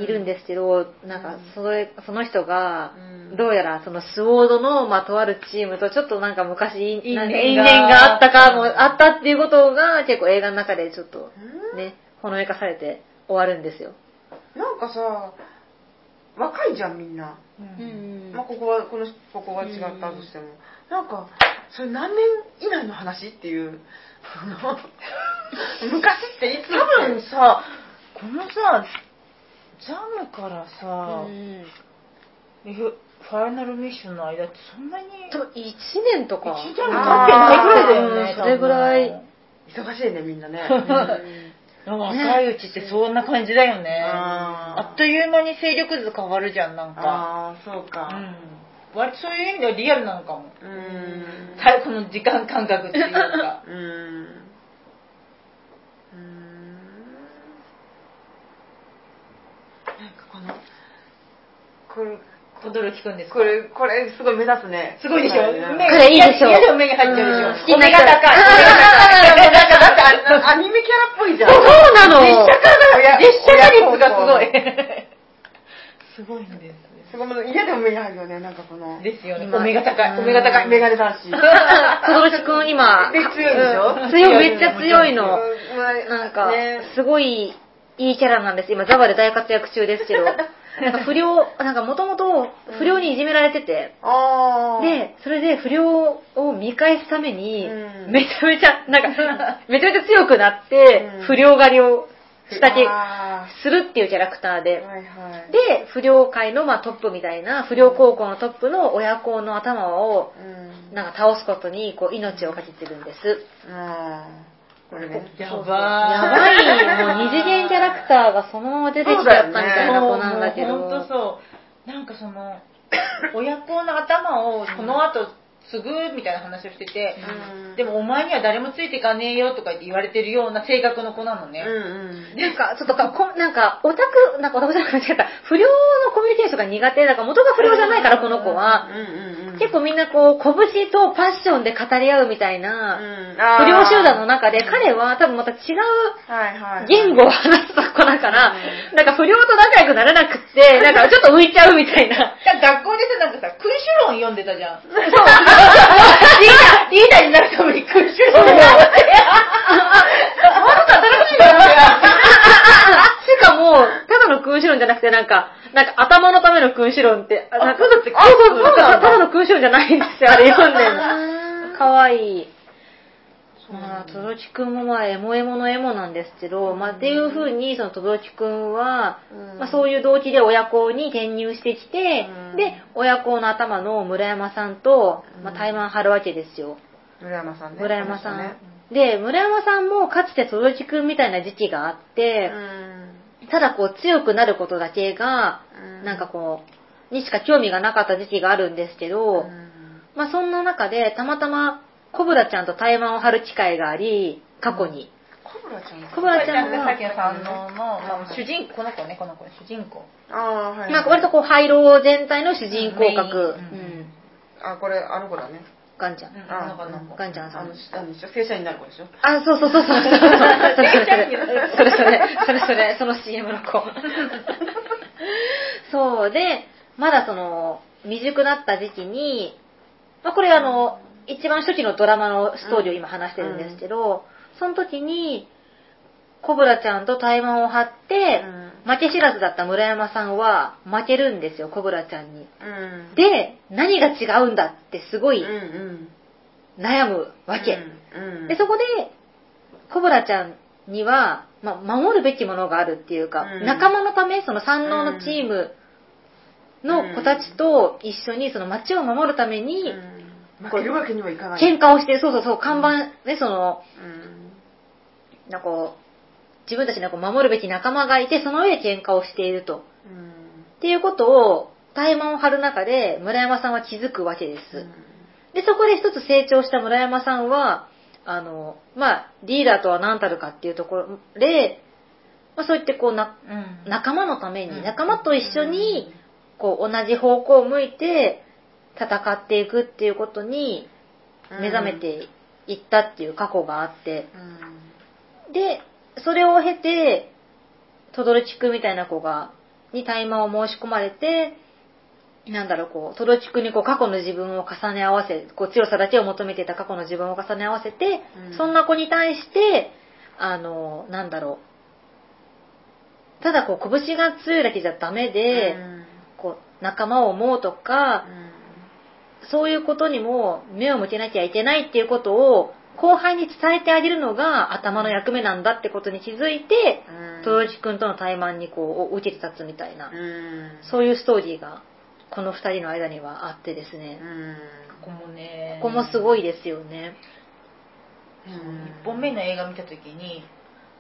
Speaker 2: いるんですけど、なんか、それ、その人が
Speaker 1: うん、
Speaker 2: どうやらそのスウォードの、まあ、とあるチームとちょっとなんか昔、
Speaker 3: 因縁が
Speaker 2: あったかも、あったっていうことが結構映画の中でちょっと
Speaker 1: うん。
Speaker 2: ね、ほのめかされて終わるんですよ。
Speaker 1: なんかさ、若いじゃん、みんな。
Speaker 2: うん。
Speaker 1: まあ、ここは、この、ここが違ったとしても。なんか、それ何年以内の話っていう。昔っていつ
Speaker 3: 多分さこのさジャムからさ、
Speaker 2: うん
Speaker 3: フファイナルミッションの間ってそんなに
Speaker 2: 多分1年とか。
Speaker 3: 一年経ってないぐらいだよね
Speaker 2: うんそれぐらい。
Speaker 1: 忙しいね、みんなね。
Speaker 3: 若いうちってそんな感じだよね、
Speaker 1: あー
Speaker 3: あっという間に勢力図変わるじゃんなんか、
Speaker 1: ああ、そうか。
Speaker 3: うん、割とそういう意味ではリアルなのかも
Speaker 1: うーん。
Speaker 3: 最後の時間感覚っていうか
Speaker 1: うーん。うーん。なんかこの、これ、
Speaker 3: 轟くんですか
Speaker 1: これ、これ、すごい目立つね。
Speaker 3: すごいでしょ、
Speaker 1: ね
Speaker 3: 目
Speaker 2: これいいでしょ
Speaker 3: 嫌でも目に入っちゃうでしょ、
Speaker 2: うん
Speaker 3: お目が高い
Speaker 1: なんか、だってアニメキャラっぽいじゃん。
Speaker 2: そうなの
Speaker 3: 実写化が実写化率がすごいすごいんです
Speaker 1: すごい、嫌でも目に入るよね、なんかこの。
Speaker 3: ですよねお目が高いお目が高い
Speaker 1: メガネ男子。
Speaker 2: とどろきくん今、
Speaker 1: 強いでしょ
Speaker 2: 強い、めっちゃ強いの。なんか、すごいいいキャラなんです。今、ザバで大活躍中ですけど。なんか不良、なんかもともと不良にいじめられてて、
Speaker 1: あー。
Speaker 2: で、それで不良を見返すために
Speaker 1: う、ん
Speaker 2: めちゃめちゃ、なんか、めちゃめちゃ強くなって
Speaker 1: うん、
Speaker 2: 不良狩りをしたけ、
Speaker 1: あ
Speaker 2: するっていうキャラクター
Speaker 1: ー
Speaker 2: で。
Speaker 1: はいはい。
Speaker 2: で、不良界のまあトップみたいな、不良高校のトップの親子の頭を、
Speaker 1: うん。
Speaker 2: なんか倒すことにこう命をかけてるんです。
Speaker 1: あーこれね。
Speaker 3: やば
Speaker 2: やばい、もう二次元キャラクターがそのまま出てきちゃったみたいな子なんだけど。
Speaker 3: ほんとそうなんかその親子の頭をこの後継ぐみたいな話をしてて、
Speaker 1: うん
Speaker 3: でもお前には誰もついていかねえよとか言って言われてるような性格の子なのね、
Speaker 1: うんうん。
Speaker 2: なんか、ちょっとか、こなんか、オタク、なんかオタクじゃなくて、不良のコミュニケーションが苦手だから、元が不良じゃないから、この子は。結構みんなこう、拳とパッションで語り合うみたいな、
Speaker 1: うん、
Speaker 2: 不良集団の中で、
Speaker 1: うん。
Speaker 2: 彼は多分また違う。言語を話す子だから、
Speaker 1: う
Speaker 2: なんか不良と仲良くなれなくって、なんかちょっと浮いちゃうみたいな。
Speaker 3: 学校でさなんかさ君主論読んでたじゃん。
Speaker 2: そう。
Speaker 3: リーダーリーダーになるために君主論読んで
Speaker 2: しかも、ただの君主論じゃなくて、なんか、なんか頭のための君主論って、あなんか
Speaker 1: そうだって
Speaker 2: あ、そうそう、
Speaker 1: そうなんだ
Speaker 2: ただの君主論じゃないんですよ、あれ読んでるの。かわいい。まあ、とどきくんもまあ、エモエモのエモなんですけど、まあ、っていう風に、そのとどきくんは、
Speaker 1: うん
Speaker 2: まあ、そういう動機で親子に転入してきて、
Speaker 1: うん
Speaker 2: で、親子の頭の村山さんと、まあ、
Speaker 1: うん
Speaker 2: 対マン張るわけですよ。
Speaker 1: 村山さんね。
Speaker 2: 村山さん。
Speaker 1: ね
Speaker 2: で、村山さんもかつてとどきくんみたいな時期があって、
Speaker 1: うん。
Speaker 2: ただこう強くなることだけが、
Speaker 1: うん
Speaker 2: なんかこう、にしか興味がなかった時期があるんですけど、
Speaker 1: うん
Speaker 2: まあそんな中でたまたまコブラちゃんと対マンを張る機会があり、過去に。
Speaker 1: コブラちゃん
Speaker 2: コブラちゃんは
Speaker 3: さっきの三能の、まあ、主人公この子ねこの子主人公
Speaker 1: ああ、はい。
Speaker 2: なんか割とこう、廃炉全体の主人公格。
Speaker 3: う
Speaker 2: うんん。
Speaker 1: あ、これ、あの子だね。
Speaker 2: ガンちゃん。
Speaker 3: うん
Speaker 1: あ
Speaker 3: この子の子
Speaker 2: ガンちゃんさん
Speaker 1: あの、。あの、正社員になる子でしょ？
Speaker 2: あ、そうそうそうそう。それそれそれ。それそれ、それそれ、その CM の子。そうで、まだその、未熟だった時期に、まあこれあの、一番初期のドラマのストーリーを今話してるんですけど、その時に、コブラちゃんと対マンを張って、負け知らずだった村山さんは負けるんですよ、コブラちゃんに。
Speaker 1: うん。
Speaker 2: で、何が違うんだってすごい
Speaker 1: うんうん。
Speaker 2: 悩むわけ。
Speaker 1: うん。
Speaker 2: で、そこで、コブラちゃんには、まあ、守るべきものがあるっていうか、
Speaker 1: うん
Speaker 2: 仲間のため、その山王のチームの子たちと一緒にその街を守るために、
Speaker 1: うん負けるわけにはいかない。
Speaker 2: 喧嘩をして、そうそうそう、看板ね、その、
Speaker 1: うん。
Speaker 2: なんかこう、自分たちの守るべき仲間がいて、その上で喧嘩をしていると。
Speaker 1: うん。
Speaker 2: っていうことを、怠慢を張る中で、村山さんは気づくわけです。で、そこで一つ成長した村山さんは、あの、まあ、リーダーとは何たるかっていうところで、まあ、そう言ってこうな、
Speaker 3: うん。
Speaker 2: 仲間のために、
Speaker 3: うん。
Speaker 2: 仲間と一緒に、こう、同じ方向を向いて、戦っていくっていうことに目覚めていったっていう過去があって、
Speaker 1: うん。
Speaker 2: で、それを経て、トドルチクみたいな子が、に大麻を申し込まれて、なんだろう、こう、トドルチクにこう過去の自分を重ね合わせ、こう強さだけを求めていた過去の自分を重ね合わせて、
Speaker 1: うん。
Speaker 2: そんな子に対して、あの、なんだろう、ただこう、拳が強いだけじゃダメで、
Speaker 1: うん。
Speaker 2: こう、仲間を思うとか、そういうことにも目を向けなきゃいけないっていうことを後輩に伝えてあげるのが頭の役目なんだってことに気づいて、
Speaker 1: うん。
Speaker 2: 豊内くんとの対マンにこう受けて立つみたいな、
Speaker 1: うん。
Speaker 2: そういうストーリーがこの二人の間にはあってですね。
Speaker 1: う、ん。
Speaker 3: ここもね。
Speaker 2: ここもすごいですよね。
Speaker 1: うん
Speaker 3: 1本目の映画見た時に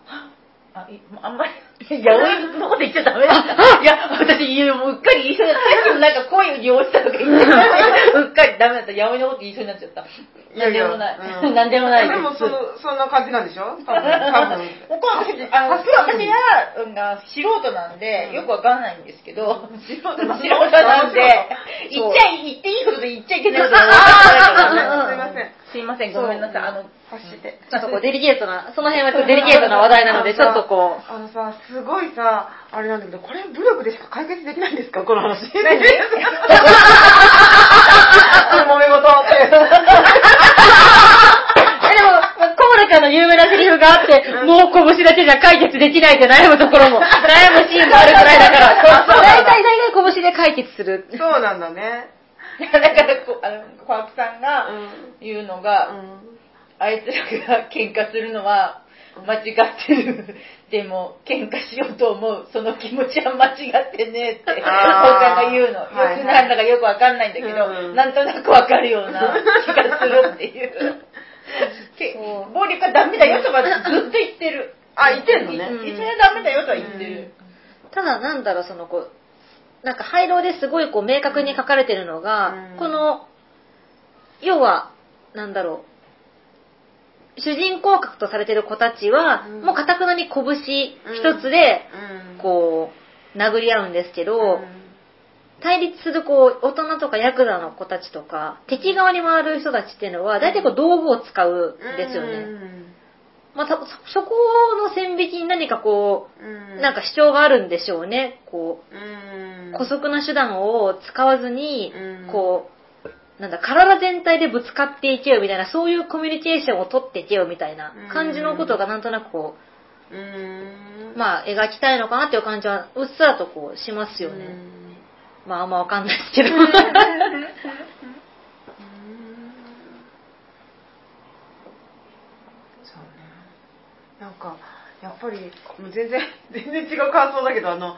Speaker 3: はっあいあんまり八百のこと言っちゃダメだったいや私ううっかり言いそうになったさっきもなんか声に落ちたとか言って うっかりダメだった八百のこと言いそうになっちゃった。何でもない。
Speaker 1: うん。
Speaker 3: 何でもない
Speaker 1: でもそのそんな感じなんでしょ？多分多分。
Speaker 3: 僕は私あの私は、うん、が素人なんで、
Speaker 1: うん。
Speaker 3: よくわからないんですけど、
Speaker 1: 素人。
Speaker 3: 素人なんで、言っちゃい、言っていいことで言っちゃいけないこと
Speaker 1: すいません。
Speaker 3: すいません、ごめんなさい。あの、
Speaker 2: ちょっとこうデリケートな、その辺はちょっとデリケートな話題なので、ちょっとこう、
Speaker 1: あのさすごいさあれなんだけどこれ武力でしか解決できないんですか？この話。
Speaker 3: 何？
Speaker 1: 揉め事って
Speaker 2: えでも、コーラの有名なセリフがあって、もう拳だけじゃ解決できないって悩むところも、悩むシーンもあるくらいだから、大体大体拳で解決する。
Speaker 1: そうなんだね。
Speaker 3: だからこ、あの、小涌さんが
Speaker 1: うん。
Speaker 3: 言うのが、あいつらが喧嘩するのは間違ってる。でも、喧嘩しようと思う。その気持ちは間違ってねえって、お
Speaker 1: あー
Speaker 3: ちゃんが言うの。よ
Speaker 1: はいはい
Speaker 3: くなんだかよくわかんないんだけど、
Speaker 1: うん
Speaker 3: なんとなくわかるような気がするっていう。暴力はダメだよとかずっと言ってる。
Speaker 1: あ言ってんのね
Speaker 3: いいそれはダメだよとは言ってる。
Speaker 2: ただなんだろう、そのこう、なんか廃炉ですごいこう明確に書かれてるのが、
Speaker 1: うん
Speaker 2: この、要は、なんだろう、主人公格とされてる子たちは、
Speaker 1: うん。
Speaker 2: もう堅くなに拳一つで、
Speaker 1: うん。
Speaker 2: こう、殴り合うんですけど、
Speaker 1: うん。
Speaker 2: 対立するこう大人とかヤクザの子たちとか敵側に回る人たちっていうのは大体こう道具を使うんですよね、
Speaker 1: うん。
Speaker 2: まあ、たそそこの線引きに何かこ
Speaker 1: う
Speaker 2: うなんか主張があるんでしょうね。こ
Speaker 1: う
Speaker 2: 姑息な手段を使わずに
Speaker 1: うん。
Speaker 2: こうなんだ体全体でぶつかっていけよみたいなそういうコミュニケーションを取っていけよみたいな感じのことがなんとなくこ
Speaker 1: うん。
Speaker 2: うまあ描きたいのかなっていう感じはうっすらとこうしますよね、
Speaker 1: うん。
Speaker 2: まああんまわかんないですけど。
Speaker 1: そうね。なんかやっぱりもう全然全然違う感想だけどあの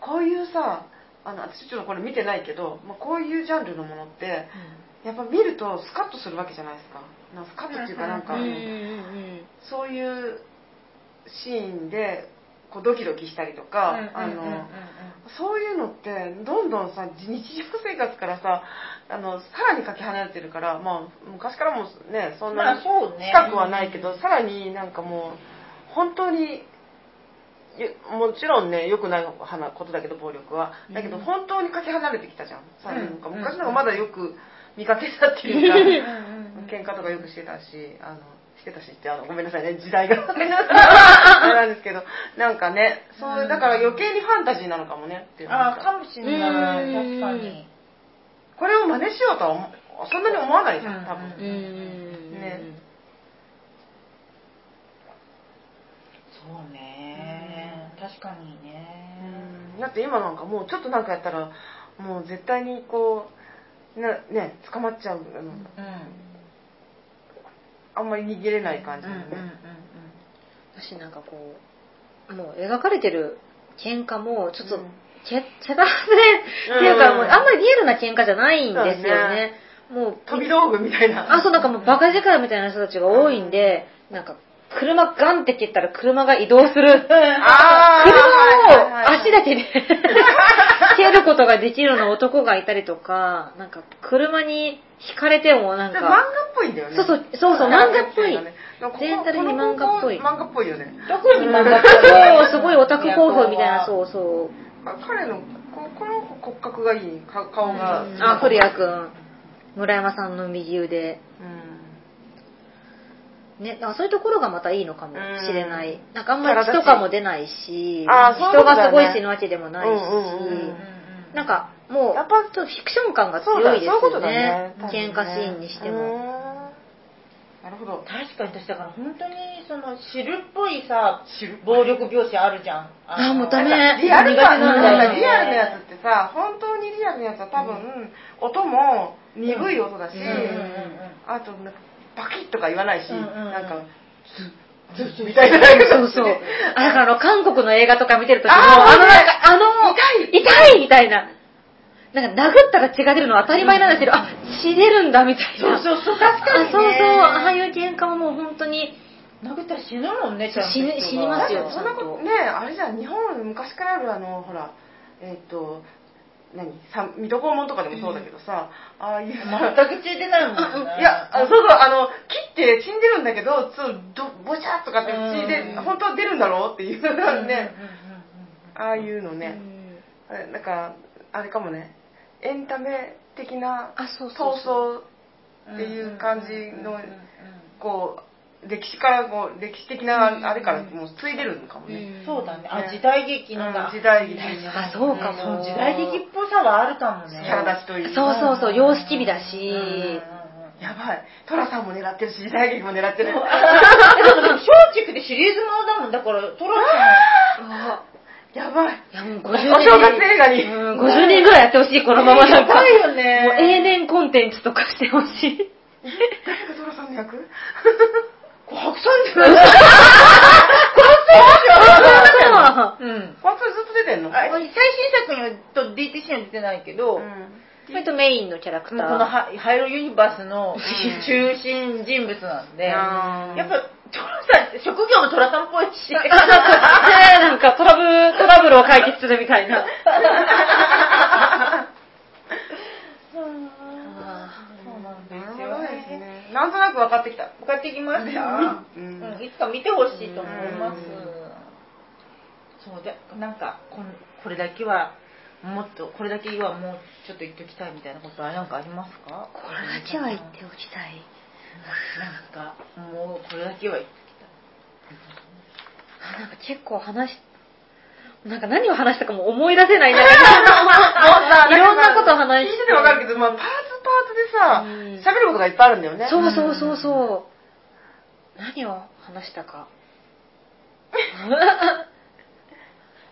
Speaker 1: こういうさあの私ちょっとこれ見てないけど、まあ、こういうジャンルのものってやっぱ見るとスカッとするわけじゃないですか。なんかスカッとっていうかなんか、そういうシーンでこうドキドキしたりとか、あのそういうのってどんどんさ日常生活からさあのさらにかけ離れてるから、まあ、昔からもねそんな
Speaker 3: まあそうね。
Speaker 1: 近くはないけど、さらになんかもう本当によもちろんね良くないことだけど暴力は。だけど
Speaker 3: うん
Speaker 1: 本当にかけ離れてきたじゃん、さ
Speaker 3: うん
Speaker 1: なん。か昔の方がまだよく見かけたっていうか、
Speaker 3: うん
Speaker 1: 喧嘩とかよくしてたしあのしてたしってあのごめんなさいね時代が。なんですけどなんかねそうだから余計にファンタジーなのかもねっていう
Speaker 3: ああ、
Speaker 1: か
Speaker 3: かもしれない。
Speaker 2: うん
Speaker 3: 確かに。
Speaker 1: これを真似しようとは思そんなに思わないじゃん多分、ね。
Speaker 3: そうね。確かにね。
Speaker 1: うん。だって今なんかもうちょっとなんかやったらもう絶対にこうなね捕まっちゃうあの
Speaker 3: うん。
Speaker 1: あんまり逃げれない感じ
Speaker 3: うんうん
Speaker 2: 私なんかこうもう描かれてる喧嘩もちょっと
Speaker 1: うん。
Speaker 2: け手だせっていうかもうあんまりリアルな喧嘩じゃないんですよね。もう
Speaker 1: 飛び道具みたいな。
Speaker 2: あそうなんかもうバカ力みたいな人たちが多いんでなんか車ガンって蹴ったら車が移動する。車を足だけで 蹴ることができるような男がいたりとかなんか車にひかれてもなん
Speaker 1: 漫画っ
Speaker 2: か
Speaker 1: ぽいんだよね。
Speaker 2: そうそうそうそう漫画っぽい全体的に漫画っぽい。
Speaker 1: 漫画っぽいよね。
Speaker 3: 特に漫画っぽい
Speaker 2: そうすごいオタク候補みたいなそうそう。
Speaker 1: あ彼のここの子骨格がいいか顔が、
Speaker 2: あ古谷くん村山さんの右腕。
Speaker 1: うん
Speaker 2: ね、なんかそういうところがまたいいのかもしれない。
Speaker 1: うん。
Speaker 2: なんかあんまり血とかも出ないし、
Speaker 1: あーそういうことだよね。
Speaker 2: 人がすごい死ぬわけでもないし、
Speaker 1: うんうんうん
Speaker 2: なんかもう、
Speaker 1: やっぱ
Speaker 2: ちょっとフィクション感が
Speaker 1: そうだ
Speaker 2: 強いです
Speaker 1: そういうことだ
Speaker 2: よね。
Speaker 1: ね。ね
Speaker 2: 喧嘩シーンにして
Speaker 1: う
Speaker 2: も。
Speaker 1: ん。なるほど。
Speaker 3: 確かに私だから本当にその汁っぽいさ暴力描写あるじゃん。
Speaker 2: あもうダメ
Speaker 3: なんか
Speaker 1: リアル感
Speaker 3: 苦手なん
Speaker 1: リアルなやつってさ本当にリアルなやつは多分、音も鈍い音だし、
Speaker 3: うん。うん。うん。
Speaker 1: あとなんかパキッとか言わないし、
Speaker 3: うんうんうん。
Speaker 1: なんかズッズッみたいな
Speaker 2: そうそう。あ、だからあの、韓国の映画とか見てるときも、
Speaker 1: あ
Speaker 2: のなんか、あの、
Speaker 1: 痛い。
Speaker 2: 痛いみたいな。なんか、殴ったら血が出るのは当たり前なんですけど、あ、血出るんだみたいな。
Speaker 3: そうそうそう確かに、ね、
Speaker 2: あ、そうそう。ああいう喧嘩はもう本当に、
Speaker 3: 殴ったら死ぬもんねちゃんと
Speaker 2: 死ぬ死にますよ
Speaker 1: そんなこと。ねあれじゃん日本昔からあるあのほらえっ、と何さ水戸黄門とかでもそうだけどさ、ああいう。
Speaker 3: 全く血出ないもんね。
Speaker 1: いや、そうそう、あの、切って死んでるんだけど、そうどボシャーとかって血で
Speaker 3: うん、
Speaker 1: 本当は出るんだろうっていう。
Speaker 3: うんうんうんうん
Speaker 1: ね、ああいうの
Speaker 2: う
Speaker 1: ね、
Speaker 2: ん。
Speaker 1: あれなんか、あれかもね、エンタメ的な闘。争っていう感じの
Speaker 3: うんうんうんうん、
Speaker 1: こう、歴史からこう、歴史的なあれからもう継いでるのかもね。
Speaker 2: うん
Speaker 3: そうだねあ
Speaker 1: ね
Speaker 3: 時代劇の
Speaker 1: うん
Speaker 3: が
Speaker 1: 時代劇
Speaker 2: あそうかも
Speaker 3: その時代劇っぽさはあるかもね
Speaker 1: キャラ立ちといい。
Speaker 2: そうそうそう、様式美だ
Speaker 3: うんうんうん
Speaker 2: し、
Speaker 1: やばい。トラさんも狙ってるし、時代劇も狙ってる。
Speaker 3: でも松竹でシリーズものだもんだからトラ
Speaker 2: あ
Speaker 1: やばい。
Speaker 2: いやもう
Speaker 1: お
Speaker 2: 50年。
Speaker 1: 正月映画に。
Speaker 2: うん、50年ぐらいやってほしい、このままなんか。
Speaker 3: やばいよね
Speaker 2: もう永年コンテンツとかしてほしい。
Speaker 1: 誰がトラさんの役？
Speaker 3: さん白山じゃない。うん
Speaker 1: 本当にずっと出てんの？
Speaker 3: あ最新作にはと DTC には出てないけど、
Speaker 2: それとメインのキャラクター。
Speaker 3: このハハイロユニバースの中心人物なんで、
Speaker 1: うん
Speaker 3: やっぱトラさん職業もトラさんっぽいし、
Speaker 2: あなんかトラブル、トラブルを解決するみたいな。
Speaker 3: そうなんで
Speaker 1: なる
Speaker 3: すよ
Speaker 1: ほどですね。なんとなく分かってきた。
Speaker 3: 向かってきました、
Speaker 1: う
Speaker 3: うんんいつか見てほしいと思います、
Speaker 1: うん
Speaker 3: そうでなんかこんこれだけはもっとこれだけはもうちょっと言っておきたいみたいなことは何かありますか？
Speaker 2: これだけは言っておきたい。
Speaker 3: なんかもうこれだけは言って
Speaker 2: あなんか結構話し、なんか何を話したかも思い出せない。なんかいろんなこと話して。
Speaker 1: 聞いてて分かるけど、まあ、パーツパーツでさ、喋ることがいっぱいあるんだよね。
Speaker 2: そうそうそうそう。何を話したか。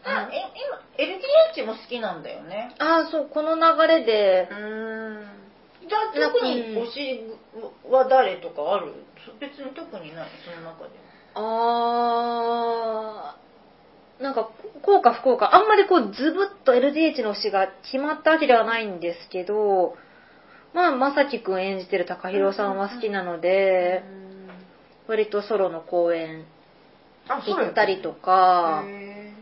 Speaker 3: あえ今 LDH も好きなんだよね。
Speaker 2: ああ、そう、この流れで。
Speaker 1: う、ーん。
Speaker 3: じゃあ特に推しは誰とかある？別に特にない？その中で。
Speaker 2: あー、なんか、こうか不幸か、あんまりこう、ズブッと LDH の推しが決まったわけではないんですけど、まあ、まさきくん演じてる高弘さんは好きなので、割とソロの公演行ったりとか
Speaker 1: へ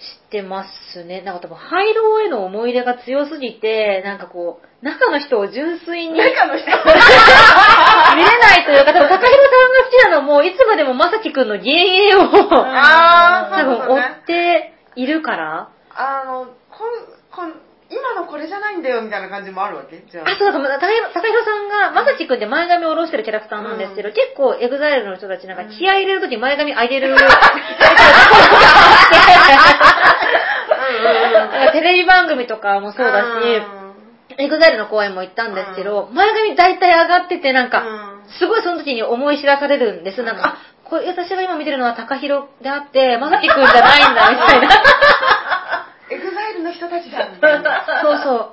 Speaker 2: してますね。なんか多分、廃炉への思い出が強すぎて、なんかこう、中の人を純粋に
Speaker 1: ー中の人？
Speaker 2: 見れないというか、多分、高弘さんが好きなのも、いつまでもまさきくんの幻影を、多分追っ。ているから、
Speaker 1: あの、こん、こん、今のこれじゃないんだよみたいな感じもあるわけ？じゃあ。
Speaker 2: あ、そうだ、高弘高弘さんが、雅貴くんって前髪を下ろしてるキャラクターなんですけど、
Speaker 1: うん。
Speaker 2: 結構 EXILE の人たちなんか
Speaker 1: うん。
Speaker 2: 気合い入れるとき前髪上げる。なんかテレビ番組とかもそうだし、 EXILE の公演も行ったんですけど、前髪大体上がっててなんか、すごいその時に思い知らされるんです。なんか、あ、これ私が今見てるのは高弘であって、雅貴くんじゃないんだ、みたいな。
Speaker 1: 人たちだみたいな。
Speaker 2: そうそう。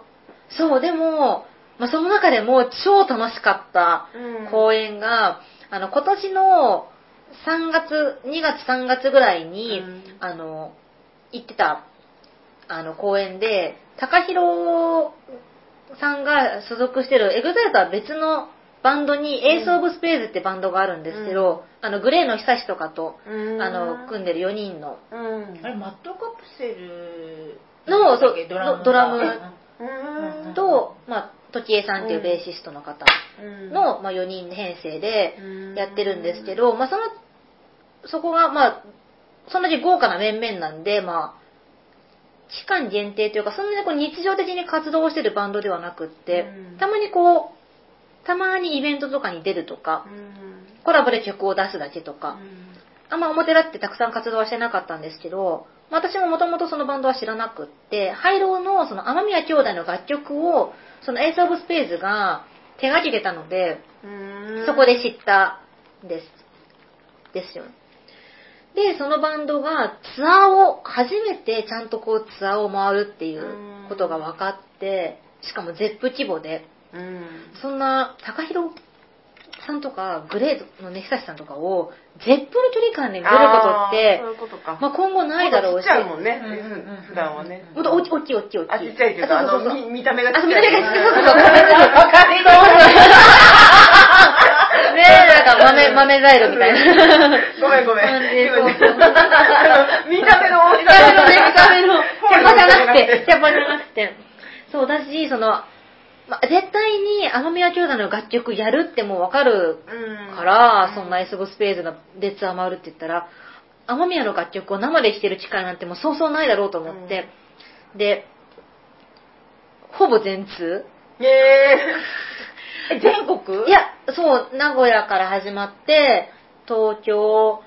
Speaker 2: そう、でも、まあ、その中でも超楽しかった
Speaker 1: うん。
Speaker 2: 公演が、あの、今年の3月、2月3月ぐらいに、
Speaker 1: うん。
Speaker 2: あの、行ってた、あの、公演で、高弘さんが所属してる、 EXILE とは別のバンドに、 ACE OF SPADES ってバンドがあるんですけど、あの、 GLAY の HISASHI とかと、
Speaker 1: うん。
Speaker 2: あの、組んでる4人の、
Speaker 1: うん。
Speaker 3: あれマットカプセル
Speaker 2: のそう
Speaker 3: ドラム
Speaker 2: ドラム。
Speaker 1: うん
Speaker 2: と、まあ、時江さんっていうベーシストの方
Speaker 1: うん。
Speaker 2: の、まあ、4人編成で
Speaker 1: うん。
Speaker 2: やってるんですけど、まあ、その、そこが、まあ、そんなに豪華な面々なんで、まあ、期間限定というか、そんなにこう日常的に活動をしてるバンドではなくって、
Speaker 1: うん。
Speaker 2: たまにこう、たまにイベントとかに出るとか
Speaker 1: う、ん。
Speaker 2: コラボで曲を出すだけとか、あんま表立ってたくさん活動はしてなかったんですけど、まあ私ももともとそのバンドは知らなくって、 HiGH&LOW のその雨宮兄弟の楽曲を、その ACE OF SPADES が手掛けてたので、
Speaker 1: うん
Speaker 2: そこで知ったです。ですよ。で、そのバンドがツアーを、初めてちゃんとこうツアーを回るっていうことが分かって、しかも Zepp 規模で、
Speaker 1: うん
Speaker 2: そんな、高弘さんとか、グレードのねひさしさんとかを、ゼップの距離感で見れることって
Speaker 1: あーそう、いうことか。
Speaker 2: まあ今後ないだろうし、
Speaker 1: ちっちゃいもんね。普段はね。
Speaker 2: もっと大きい大きい大きい。大きい。
Speaker 1: あちっちゃいっていうかあ
Speaker 2: そうそうそう。
Speaker 1: のみ見た目がち
Speaker 2: あ、見
Speaker 1: っちゃい
Speaker 2: た目がちっちゃい。そうそうそう。
Speaker 3: わかり
Speaker 2: ねえ、なんか豆、豆ザイルみたいな。
Speaker 1: ごめんごめん。見た目の大き
Speaker 2: 見た目のね、見た目の、
Speaker 1: フォ
Speaker 2: キャパじゃなくて、
Speaker 1: ル
Speaker 2: キャパじゃなくて。そうだし、その、まあ、絶対に天宮兄弟の楽曲やるってもうわかる
Speaker 1: うん。
Speaker 2: から、そんなエスボスペーズのでツアー回るって言ったら、天宮の楽曲を生で弾ける機会なんてもうそうそうないだろうと思って、で、ほぼ全通。
Speaker 3: え 全国？
Speaker 2: いや、そう、名古屋から始まって、東京、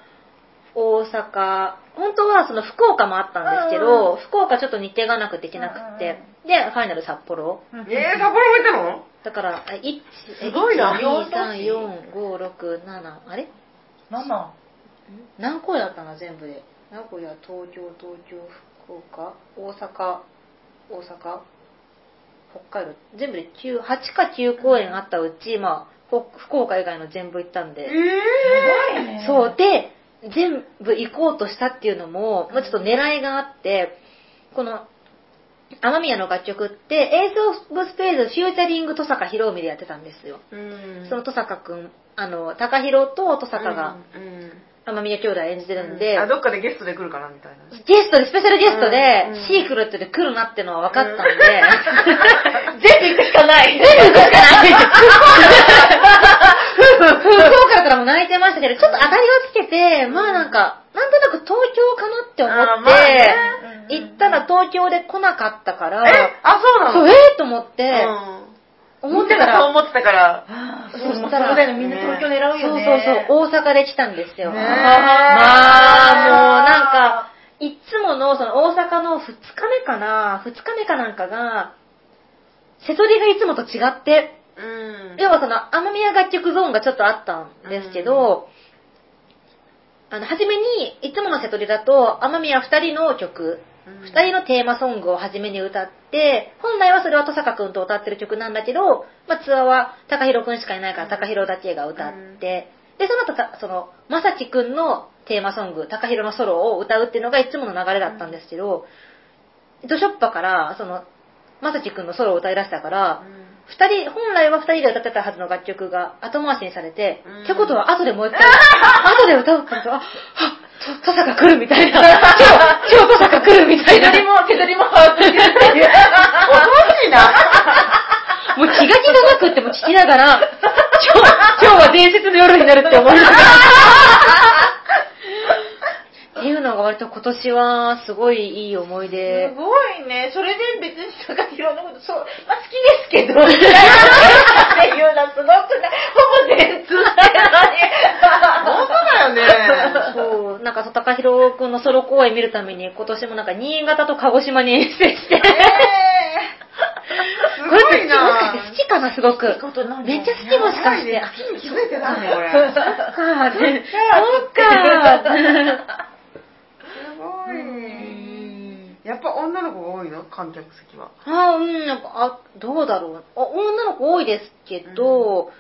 Speaker 2: 大阪、本当はその福岡もあったんですけど、福岡ちょっと日程がなくて行けなくって、で、ファイナル札幌。
Speaker 1: えー、札幌も行ったの？
Speaker 2: だから、あ1、
Speaker 1: すごいな。
Speaker 2: 1 2、3、4、5、6、7、あれ？
Speaker 3: ママ
Speaker 2: 何個やったな、全部で。名古屋、東京、東京、福岡、大阪、大阪、北海道、全部で9、8か9公演あったうち、まあ、ほ福岡以外の全部行ったんで、
Speaker 1: え
Speaker 3: すごいね。
Speaker 2: そう、で、全部行こうとしたっていうのも、まあちょっと狙いがあって、この、雨宮の楽曲って、エースオブスペーズフューチャリング登坂博美でやってたんですよ。
Speaker 1: うん。
Speaker 2: その登坂くん、あの、高弘と登坂が
Speaker 1: うんうん。
Speaker 2: 雨宮兄弟演じてるんで、
Speaker 1: あどっかでゲストで来るかなみたいな
Speaker 2: ゲストで、スペシャルゲストで
Speaker 1: うんうん、
Speaker 2: シークレットで来るなってのは分かったんで、
Speaker 3: 全部行くしかない。
Speaker 2: 全部行くしかない。福岡からも泣いてましたけど、ちょっと当たりをつけて、まあなんか、なんとなく東京かなって思って
Speaker 1: ね、
Speaker 2: 行ったら東京で来なかったから、
Speaker 1: え？あそうなの？
Speaker 2: そう、えー？と思って、
Speaker 1: うん。
Speaker 2: 思ってたら、
Speaker 1: そう思ってたから。
Speaker 2: そしたら
Speaker 3: みんな東京狙うよね。
Speaker 2: そうそうそう、大阪で来たんですよ。
Speaker 1: ねえ。
Speaker 2: まあ、もうなんか、いっつもの、その大阪の2日目かな、2日目かなんかが、瀬戸りがいつもと違って、
Speaker 1: うん。
Speaker 2: 要はその、天宮楽曲ゾーンがちょっとあったんですけど、あの、初めに、いつもの瀬戸りだと、天宮二人の曲、
Speaker 1: うん。
Speaker 2: 二人のテーマソングを初めに歌って、本来はそれは登坂くんと歌ってる曲なんだけど、まあ、ツアーは高弘くんしかいないから高弘だけが歌って、で、その後た、その、まさきくんのテーマソング、高弘のソロを歌うっていうのがいつもの流れだったんですけど、ドショッパから、その、まさきくんのソロを歌い出したから、二人、本来は二人で歌ってたはずの楽曲が後回しにされて、
Speaker 1: うん。
Speaker 2: ってことは後でもう一回、後で歌うってことは、あ、と、とさか来るみたいな。今日、今日とさか来るみたいな。
Speaker 3: 手取りも手取りも把握してるっていう
Speaker 1: 恐ろしいな
Speaker 2: もう気が気がなくっても聞きながら、今日、今日は伝説の夜になるって思いながら。っていうのが割と今年はすごいいい思い出
Speaker 3: す。ごいね。それで別に高弘のこと、そう、まあ好きですけど、のはすごくない。ほぼ全通だ
Speaker 1: 本当だよね
Speaker 2: 高弘くんのソロ公演見るために今年もなんか新潟と鹿児島に遠征して。
Speaker 1: すごいな
Speaker 2: 好きかな、すごく。めっちゃ好きもしかして。
Speaker 1: 気づいてないねこれ
Speaker 2: そっか、ね、そっか。
Speaker 1: すごい
Speaker 2: うん
Speaker 1: やっぱ女の子が多いの？観客席は
Speaker 2: あうん、なんか、あ、どうだろう。あ女の子多いですけど、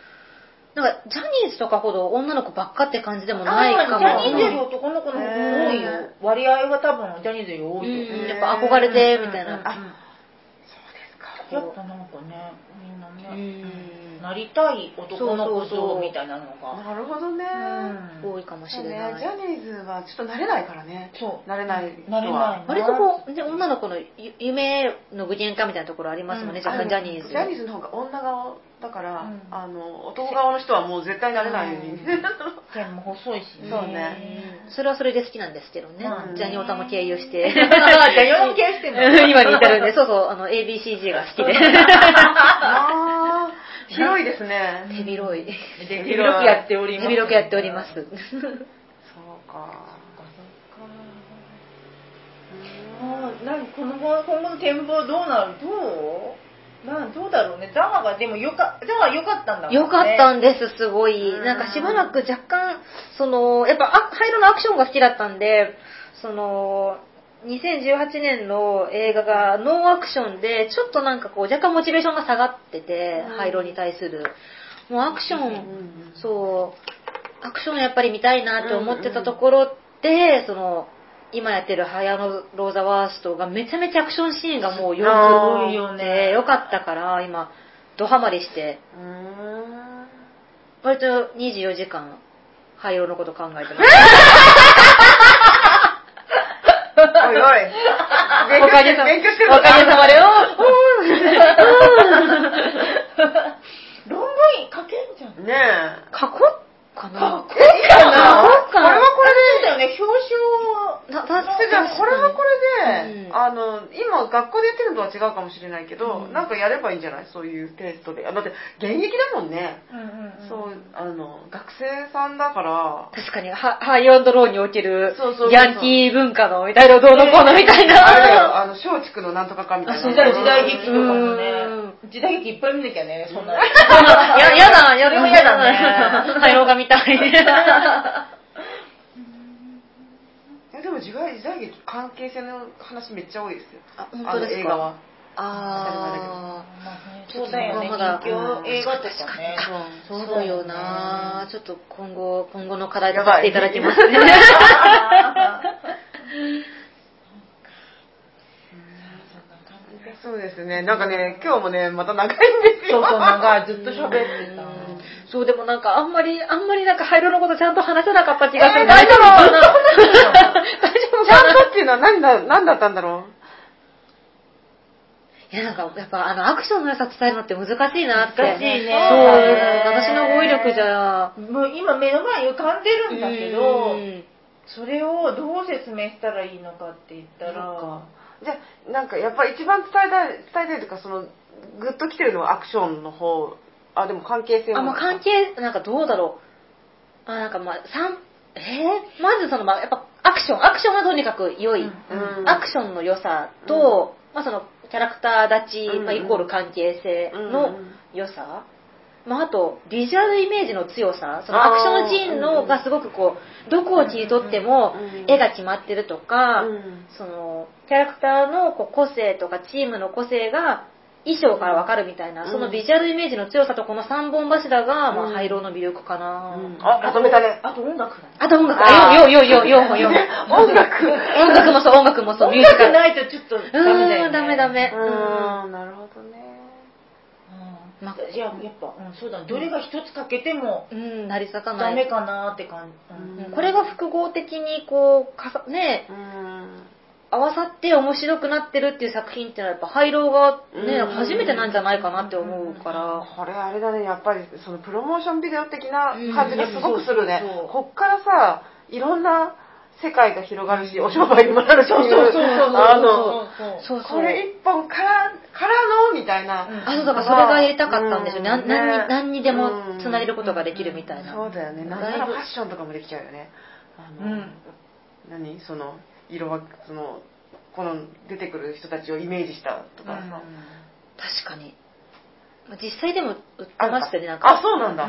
Speaker 2: なんか、ジャニーズとかほど女の子ばっかって感じでもないかも。
Speaker 3: ジャニーズより男の子の方が多いよ
Speaker 1: へ。
Speaker 3: 割合は多分ジャニーズより多い
Speaker 2: やっぱ憧れて、みたいな。
Speaker 1: あ
Speaker 3: うん
Speaker 1: そうですか
Speaker 3: やっぱなんかね、みんな
Speaker 2: う
Speaker 3: ね、
Speaker 2: ん。
Speaker 3: なりたい男の子
Speaker 2: そうそうそう
Speaker 3: 像みたいなのが。
Speaker 1: なるほどね
Speaker 3: うん
Speaker 2: 多いかもしれない。
Speaker 1: ねジャニーズはちょっと慣れないからね
Speaker 3: そう。
Speaker 1: 慣れない人
Speaker 3: なれ
Speaker 1: は
Speaker 3: ない。
Speaker 2: 割とこう、ね、女の子のゆ夢の具現化みたいなところありますもんね、
Speaker 3: うん
Speaker 2: 若干ジャニーズ。
Speaker 1: ジャニーズの方が女側だから、
Speaker 3: うん
Speaker 1: あの男側の人はもう絶対慣れないように、
Speaker 3: 線も細いしね。
Speaker 1: そうね
Speaker 2: うんそれはそれで好きなんですけどね。
Speaker 3: うん
Speaker 2: ジャニオタも経由して。
Speaker 3: ジャニオタも経由してんの
Speaker 2: 今に至るんで、そうそう、あの、ABCG が好きで。
Speaker 1: あ広いですね。
Speaker 2: 手広い。
Speaker 3: 手広くやっております。
Speaker 2: 手広くやっております。
Speaker 1: そうか。
Speaker 3: なんこの後今後の展望どうなる？どう？ねザワがでもよかザワ良かったんだもんね。
Speaker 2: よかったんです、すごい。
Speaker 1: うん。
Speaker 2: なんかしばらく若干、その、やっぱ、あ灰色のアクションが好きだったんで、その、2018年の映画がノーアクションで、ちょっとなんかこう、若干モチベーションが下がってて、
Speaker 1: うん。
Speaker 2: 灰色に対する。もうアクション、
Speaker 1: ん
Speaker 2: そう、アクションやっぱり見たいなって思ってたところで、その、今やってるハヤノローザワーストがめちゃめちゃアクションシーンがもうよ
Speaker 1: あー
Speaker 2: くよね、よかったから、今、ドハマりして、
Speaker 1: うーん。
Speaker 2: 割と24時間、灰色のこと考えてます。
Speaker 1: おいおい。勉強してる、勉強してる。
Speaker 2: おかげさまで、
Speaker 3: 論文書けんじゃん。
Speaker 1: ねえ。
Speaker 2: 書こうかな。
Speaker 1: え、いいかな
Speaker 3: よね表
Speaker 2: な確かに。
Speaker 1: じゃあこれはこれで、
Speaker 2: うん。
Speaker 1: あの、今学校でやってるのとは違うかもしれないけど、
Speaker 2: うん。
Speaker 1: なんかやればいいんじゃない？そういうテストで。あだって、現役だもんね。
Speaker 3: 彰うんうんうん。
Speaker 1: そう、あの、学生さんだから、
Speaker 2: 確かに、ハハイオンドローにおける
Speaker 1: そうそうそう、
Speaker 2: ヤンキー文化の、みたいな、どうのこうのみたいな。
Speaker 1: あれだよ、あの、松竹のなんとかかみたいな。
Speaker 2: あそう
Speaker 3: 時代時代劇とかも
Speaker 2: う
Speaker 3: ね
Speaker 2: ん。
Speaker 3: 時代劇いっぱい見なきゃねそんな。
Speaker 2: や、やだ、や
Speaker 3: それも嫌だね。
Speaker 2: 灰色 が見たい。
Speaker 1: いやでも時代時代劇関係性の話めっちゃ多いですよ。
Speaker 2: あ、本当ですか？
Speaker 1: 映画は。
Speaker 2: あ
Speaker 3: まあねそうだよね。
Speaker 2: まだ
Speaker 3: 映画とかね
Speaker 2: ー、
Speaker 1: そう
Speaker 2: そうだよな。
Speaker 3: そ
Speaker 2: ちょっと今後、今後の課題とさせていただきますね。
Speaker 1: そうですね。なんかね、今日もね、また長いんですよ。
Speaker 3: そうそう長いずっと喋ってた
Speaker 2: うんそう、でもなんかあんまり、あんまりなんか灰色のことちゃんと話せなかった気がする。
Speaker 1: えー大丈夫
Speaker 2: かな？大丈夫
Speaker 1: ちゃ
Speaker 2: ん
Speaker 1: とっていうのは何だ、何だったんだろ
Speaker 2: いや、なんか、やっぱ、あの、アクションの良さ伝えるのって難しいなって。
Speaker 3: 難しいね
Speaker 2: そう、私の語彙力じゃ。
Speaker 3: もう今目の前に浮かんでるんだけど
Speaker 2: うん
Speaker 3: それをどう説明したらいいのかって言った
Speaker 1: う。
Speaker 3: ら
Speaker 1: じゃあ、なんかやっぱ一番伝えたい、伝えたいというか、その、グッときてるのはアクションの方。あ、でも関係性も
Speaker 2: あ、まあ、関係、なんかどうだろう。あ、なんかまあ、三、えー、まずその、まあ、やっぱ、アクション、アクションはとにかく良い。
Speaker 1: うん
Speaker 2: アクションの良さと、まあその、キャラクター立ち、
Speaker 1: うん
Speaker 2: まあ、イコール関係性
Speaker 1: うん
Speaker 2: の良さ。まあ、あと、ビジュアルイメージの強さ、そのアクションシーンのがすごくこう、どこを切り取っても
Speaker 1: うん。
Speaker 2: 絵が決まってるとか、
Speaker 1: うん。
Speaker 2: その、キャラクターのこう個性とかチームの個性が衣装からわかるみたいな、
Speaker 1: うん。
Speaker 2: そのビジュアルイメージの強さとこの三本柱が、まあ、
Speaker 1: うん。
Speaker 2: 灰色の魅力かな。
Speaker 1: うん。あ、まとめたね。
Speaker 3: あと音楽だね。
Speaker 2: あと音楽、
Speaker 1: あ
Speaker 2: よ、よ、よ、よ、よ、よ。
Speaker 1: 音楽。
Speaker 2: 音楽もそう、音楽もそう、
Speaker 3: 音
Speaker 2: ミュージカル。
Speaker 3: 楽ないとちょっとダメだよね。
Speaker 2: うんダメダメ。
Speaker 1: うーん、なるほどね。
Speaker 3: うん
Speaker 2: ま
Speaker 3: じゃあやっぱ、うん、そうだね。どれが一つ欠けても
Speaker 2: うん、成り立たない。
Speaker 3: ダメかなって感じ、うん。
Speaker 2: うん。これが複合的にこう、かさね、
Speaker 1: うん。
Speaker 2: 合わさって面白くなってるっていう作品っていうのはやっぱ廃炉がね、
Speaker 1: うん。
Speaker 2: 初めてなんじゃないかなって思うから。
Speaker 1: これあれだね、やっぱりそのプロモーションビデオ的な感じがすごくするね。こっからさ、いろんな世界が広がるし、お商売にもなるし、
Speaker 3: そうそうそうそう
Speaker 1: あの、
Speaker 2: そうそう。
Speaker 1: これ一本から、からのみたいな。
Speaker 3: うん
Speaker 2: あ、そうだからそれがやりたかったんですよ。な
Speaker 1: うん
Speaker 2: 何に
Speaker 1: ね
Speaker 2: 何にでもつなげることができるみたいな。
Speaker 1: そうだよね。なんならファッションとかもできちゃうよね。あの、
Speaker 3: うん
Speaker 1: 何？その、色は、その、この出てくる人たちをイメージしたとかさ。
Speaker 2: 確かに。まあ実際でも売ってましたね、なん
Speaker 1: あ、
Speaker 2: か。
Speaker 1: そうなんだ。
Speaker 3: あ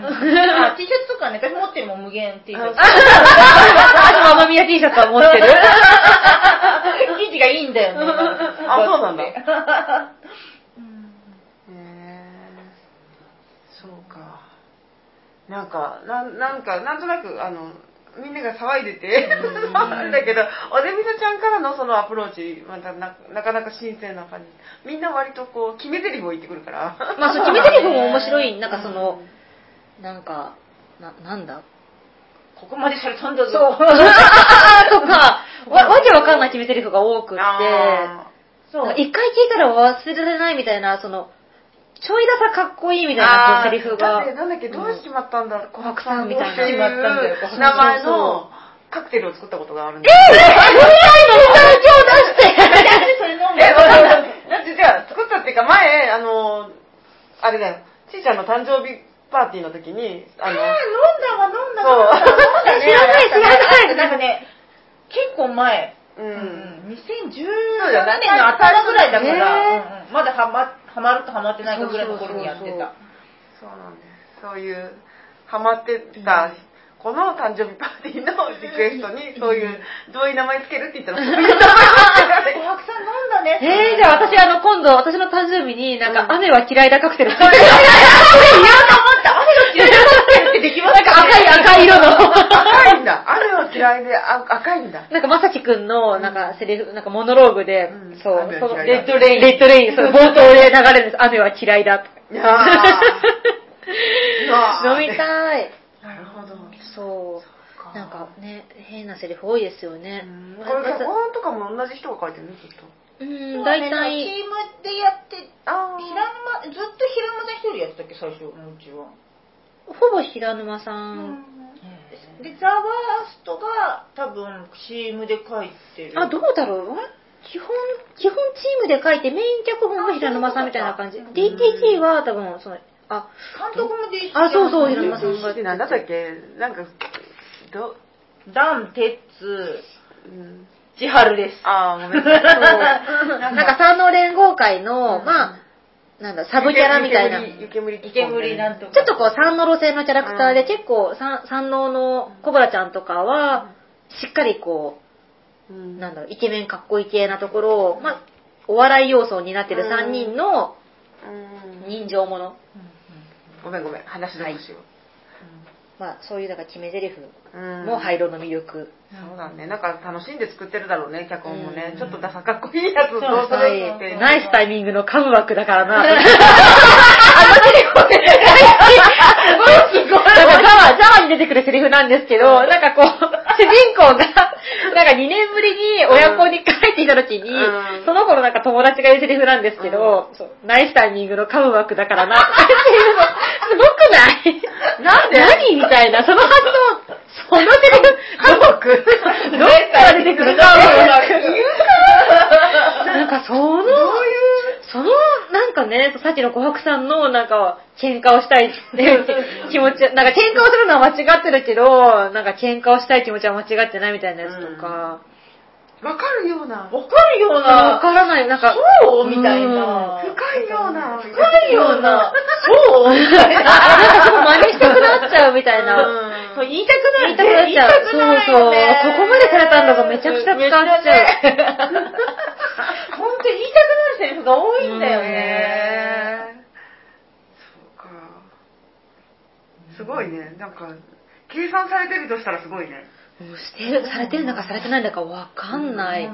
Speaker 3: T シャツとかね私持ってるもん無限 T シャツ
Speaker 2: 私もママミヤ T シャツは持ってる。
Speaker 3: 生地がいいんだよね。
Speaker 1: あそうなんだ。そうか。なんかなんなんかなんとなくあのみんなが騒いでて。だけどおでみさちゃんからのそのアプローチまたななかなか新鮮な感じ。みんな割とこう決め台詞を言ってくるから。
Speaker 2: まあそう、決め台詞も面白い、なんかその、なんか、な、なんだ？
Speaker 3: ここまでされたんだぞ。
Speaker 2: そう。とか、わ、わけわかんない決め台詞が多くって、
Speaker 1: あ
Speaker 3: そう。
Speaker 2: 一回聞いたら忘れられないみたいな、その、ちょいださかっこいいみ
Speaker 1: ー
Speaker 2: たいなセリフが。
Speaker 1: だってなんだっけどうしてしまったんだろう。
Speaker 2: 琥珀さんみたいな。
Speaker 3: しちまったんだよ
Speaker 1: 名前のカクテルを作ったことがあるんです
Speaker 2: えー、今日出して
Speaker 3: それ飲んで
Speaker 1: え、わかんない。だって。じゃあ、作ったっていうか、前、あの、あれだよ、ちーちゃんの誕生日パーティーの時に、あの、
Speaker 3: あー飲んだわ、飲んだ
Speaker 1: そう。
Speaker 3: わ。飲んだね。
Speaker 2: 知らない知らない。
Speaker 3: なんかね、結構前。
Speaker 1: う。
Speaker 3: うんん。2017
Speaker 1: そうだよ
Speaker 3: 年の頭ぐらいだから、
Speaker 2: ね
Speaker 3: うんうん。まだハマハマるとハマってないかぐらいの頃にやってた。
Speaker 1: そうなんです。そういう、ハマってた、この誕生日パーティーのリクエストに、そういう、どういう名前つけるって言ったら、そういう名前つけられて
Speaker 3: 琥珀さん飲んだね。
Speaker 2: えー、じゃあ私あの、今度、私の誕生日に、なんか、
Speaker 1: うん
Speaker 2: 雨は嫌いだカクテル作って、
Speaker 3: 言おうと思った。雨が嫌いだってできます
Speaker 2: なんか赤い赤い色の。
Speaker 1: 赤いんだ。雨は嫌いであ赤いんだ。
Speaker 2: なんか、雅貴くんの、なんか、セリフ、なんか、モノローグで、
Speaker 1: うん
Speaker 2: そう、 Red Rain、Red Rain、その冒頭で流れるんです。雨は嫌いだとか。
Speaker 1: いやー
Speaker 2: 飲みたい。
Speaker 1: なるほど。
Speaker 2: そう。なんかね、変なセリフ多いですよね。
Speaker 1: うんこれ脚本とかも同じ人が書いてるのずっと。
Speaker 2: うん、大体、
Speaker 3: チームでやって、
Speaker 1: あ
Speaker 3: 平沼、ずっと平沼さん一人やってたっけ、最初のうちは。
Speaker 2: ほぼ平沼さん。
Speaker 3: で、ザ・ワーストが多分 CM で書いてる。
Speaker 2: あ、どうだろう？基本、基本チームで書いてメイン脚本は平沼さんみたいな感じ。DTG は多分、その、あ、
Speaker 3: 監督もで
Speaker 2: あそうそう平
Speaker 1: 平
Speaker 2: 沼さんが
Speaker 1: ってなんだったっけ？なんか、ど、
Speaker 3: ダン、テッツ、
Speaker 1: うん。
Speaker 3: 千春です。
Speaker 1: あー、ごめんなさい。
Speaker 2: なんか三能連合会の、まあ、なんだ、サブキャラみたいな。
Speaker 1: 湯煙、湯
Speaker 3: 池森なんとか。
Speaker 2: ちょっとこう、三能路線のキャラクターで、結構、三三能のコブラちゃんとかは、しっかりこ
Speaker 1: う。
Speaker 2: う、
Speaker 1: ん
Speaker 2: なんだろう、イケメンかっこいい系なところを、まあ、お笑い要素になってる3人の
Speaker 1: うん
Speaker 2: 人情もの。
Speaker 1: ごめんごめん、話のしよ
Speaker 2: まあ、そういう、だから決め台詞も廃炉の魅力。
Speaker 1: そうだね。なんか楽しんで作ってるだろうね、脚本もね
Speaker 2: う。ん
Speaker 1: ちょっとダサかっこいいやつどうする
Speaker 2: はい
Speaker 1: って。
Speaker 2: ナイスタイミングのカムバックだからな。
Speaker 3: すごいすごい。
Speaker 2: なんかザワ、ザワに出てくるセリフなんですけど、なんかこう、主人公が、なんか2年ぶりに親子に帰ってきた時に、
Speaker 1: うん。
Speaker 2: その頃なんか友達が言うセリフなんですけど、そうナイスタイミングのカムバックだからな、っていうの、すごくない？
Speaker 1: なんで？
Speaker 2: 何みたいな、その発想、そのセリフ、
Speaker 1: 家族。
Speaker 2: どっから出てくるか
Speaker 3: 言う
Speaker 2: かかね、さっきの琥珀さんの、なんか、喧嘩をしたいっていう気持ち、なんか喧嘩をするのは間違ってるけど、なんか喧嘩をしたい気持ちは間違ってないみたいなやつとか、
Speaker 1: わかるような。
Speaker 3: わかるよう
Speaker 2: わ
Speaker 3: な、
Speaker 2: からない、なんか、
Speaker 3: そう？みたいな。
Speaker 1: 深いような。
Speaker 3: 深いような、そう？みたいな。
Speaker 2: 私も真似したくなっちゃうみたいな。
Speaker 1: うん
Speaker 3: そう言いたくな
Speaker 2: 言
Speaker 3: い
Speaker 2: いたくなっちゃう。そうそう。そこまでされたんだがめちゃくちゃ使っちゃう。
Speaker 3: 本当言いたくなるセリフが多いんだよね。
Speaker 1: そうか。すごいね。なんか、計算されてるとしたらすごいね。
Speaker 2: もうしてる、されてるんだかされてないんだかわかんない。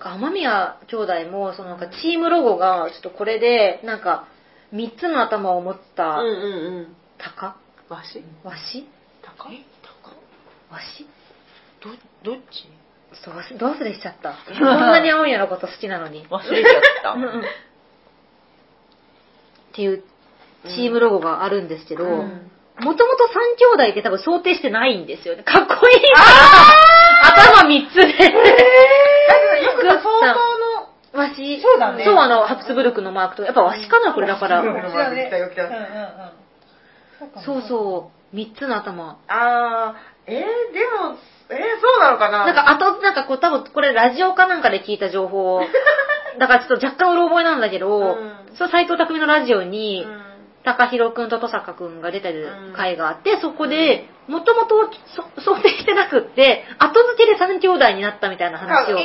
Speaker 2: 雨宮兄弟も、そのなんかチームロゴが、ちょっとこれで、なんか、三つの頭を持った
Speaker 1: うんうんうん。
Speaker 2: 鷹？
Speaker 1: わし？
Speaker 2: わし？
Speaker 1: 高い
Speaker 2: わし？
Speaker 1: ど、どっち？
Speaker 2: そうどう忘れしちゃった？こんなに青いのこと好きなのに。
Speaker 3: 忘れちゃった。
Speaker 2: うんうんっていうチームロゴがあるんですけど、も
Speaker 1: うん
Speaker 2: ともと三兄弟って多分想定してないんですよね。かっこいい頭三つで。
Speaker 1: だけどよくさ、相当の、
Speaker 2: わし。
Speaker 3: そうだね。
Speaker 2: そう、あの、ハプスブルクのマークと、やっぱわしかな、これだから。そうそう、三つの頭。
Speaker 1: あー、えー、でも、えー、そうなのかな？
Speaker 2: なんか、あと、なんかこう、多分これラジオかなんかで聞いた情報。だからちょっと若干うろ覚えなんだけど、
Speaker 1: うん。
Speaker 2: そう、斎藤匠のラジオ
Speaker 1: う
Speaker 2: に、
Speaker 1: ん
Speaker 2: 高弘くんと登坂くんが出てる回があって、そこで、もともと想定してなくって、後付けで三兄弟になったみたいな話を。
Speaker 1: ここ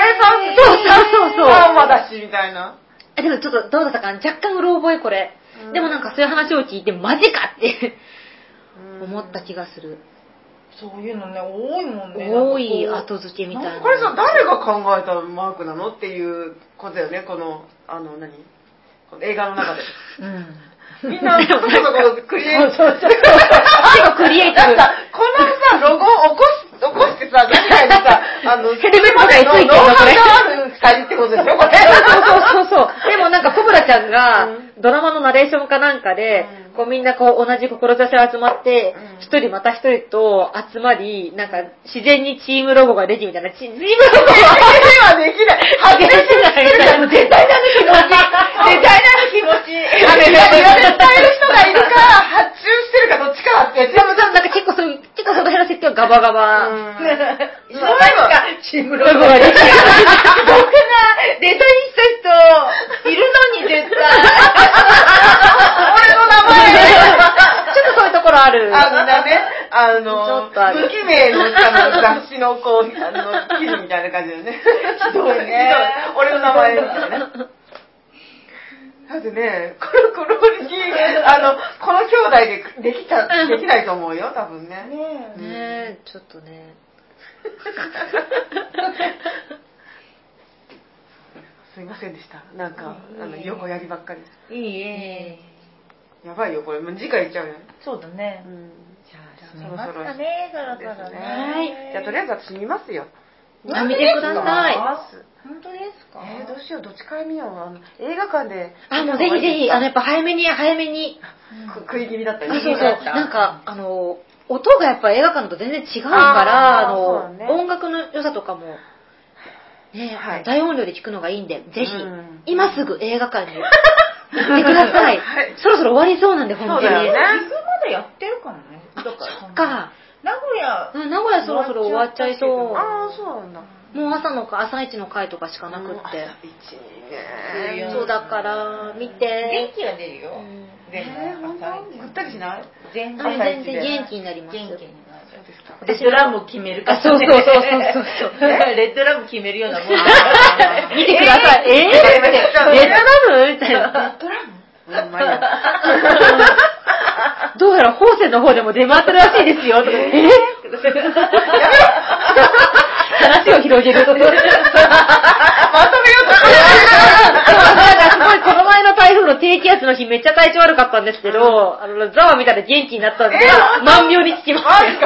Speaker 1: れさん、
Speaker 2: そうそうそうそう
Speaker 1: パーマだし、みたいな。
Speaker 2: えでもちょっとどうだったかな？若干うろ覚えこれ。
Speaker 1: うん
Speaker 2: でもなんかそういう話を聞いて、マジかって思った気がする。
Speaker 3: そういうのね、多いもんね。
Speaker 2: 多い後付けみたいな。
Speaker 1: これさ、誰が考えたマークなのっていうことだよね、この、あの、何この映画の中で。
Speaker 3: ううん。
Speaker 1: みんな、そこそこクリエイティブ。
Speaker 2: そうそう。結構クリエイティブ。
Speaker 1: なんかこのさ、ロゴを起こす、起こしてさ、何かにさ、あの、
Speaker 2: ヘルメットがついてるの
Speaker 1: ノウハ
Speaker 2: これ
Speaker 1: ウがある二人ってことでしょ、これ。
Speaker 2: そうそうそうそう。でもなんかコブラちゃんが
Speaker 1: うん
Speaker 2: ドラマのナレーションかなんかで、
Speaker 1: うん
Speaker 2: こうみんなこう同じ志で集まって
Speaker 1: うん、
Speaker 2: 一、人また一人と集まり、なんか自然にチームロゴができみたいな、チチームロゴ
Speaker 1: はできない。発展しない。
Speaker 2: みたいな。
Speaker 3: 絶対なる気持ち。絶対なる気気持ちいい。
Speaker 1: あれ、や伝える人がいるか、発注してるかどっちかって。
Speaker 2: でも、なんか結構そういう、結構その辺の設定はガバガバ。
Speaker 1: うん
Speaker 3: そうですか、チームロゴ
Speaker 2: ができてる
Speaker 3: 僕がデザインした人、いるのに絶対。
Speaker 1: 俺 の
Speaker 2: ちょっとそういうところある。
Speaker 1: あ、みんなね、あ
Speaker 2: ちょ
Speaker 1: の
Speaker 2: っとあ、る
Speaker 1: 無記名のあの雑誌のこう、あの、記事みたいな感じでね。ひ
Speaker 3: どいね
Speaker 1: 俺の名前みたいな。だってね、この、この時、あの、この兄弟でできた、できないと思うよ、多分ね。
Speaker 3: ね
Speaker 2: ねえ、ちょっとね。
Speaker 1: すいませんでした。なんか、
Speaker 3: うん
Speaker 1: あの、横やりばっかりで。
Speaker 3: いいえ。
Speaker 1: やばいよ、これ。もう次回行っちゃうよ。
Speaker 3: そうだね
Speaker 1: う。ん。
Speaker 3: じゃあ、
Speaker 1: そ
Speaker 3: 閉めます
Speaker 1: ろそろ
Speaker 3: かね、そろそろね。
Speaker 2: はい
Speaker 1: じゃあ、とりあえず私見ますよ。
Speaker 2: あ見てください
Speaker 3: 本当ですか？
Speaker 1: えー、どうしよう、どっちから見よう。あの、映画館で。
Speaker 2: あ、もうぜひぜひ、あの、やっぱ早めに、早めに。
Speaker 1: く食い気味だった
Speaker 2: あ、
Speaker 1: り
Speaker 2: そうそう。なんか、あの、音がやっぱ映画館と全然違うから、あの、
Speaker 1: ね
Speaker 2: 音楽の良さとかも、ね、
Speaker 1: はい
Speaker 2: 大音量で聞くのがいいんで、ぜひ
Speaker 1: うん、
Speaker 2: 今すぐ映画館に てください
Speaker 1: はい。
Speaker 2: そろそろ終わりそうなんで、本当に。
Speaker 1: そうだよね
Speaker 3: 岐阜までやってるかもね。だから
Speaker 2: そっか。
Speaker 3: 名古屋、
Speaker 2: うん、名古屋そろそろ終わっちゃいそう。
Speaker 1: ああ、そうなんだ。
Speaker 2: もう朝のか、朝一の回とかしかなくって。
Speaker 1: 一にね。
Speaker 2: そうだから、見
Speaker 3: 元
Speaker 2: て。
Speaker 3: 気が出るよ
Speaker 2: うん。
Speaker 3: 全
Speaker 1: えー、本
Speaker 3: 部
Speaker 1: ぐったりしない？
Speaker 3: 全
Speaker 2: あ
Speaker 3: 然
Speaker 2: 元気になります。
Speaker 3: 元気になる。
Speaker 1: そうですか。
Speaker 3: レッドラム決めるから、
Speaker 2: あそうそうそうそうそう
Speaker 3: レッドラム決めるようなもん
Speaker 2: 見てください。えー、
Speaker 1: えー
Speaker 2: レッドラム？みたいな。
Speaker 3: レッドラム？
Speaker 1: うん、まあいいや。
Speaker 2: どうやら法政の方でも出回ってるらしいですよ。えー？話を広げる。
Speaker 1: まとめようと
Speaker 2: すごいこの前の台風の低気圧の日めっちゃ体調悪かったんですけど、あの、ザワ見たら元気になったんで、万病に効きま
Speaker 1: マジ
Speaker 2: す。
Speaker 1: 私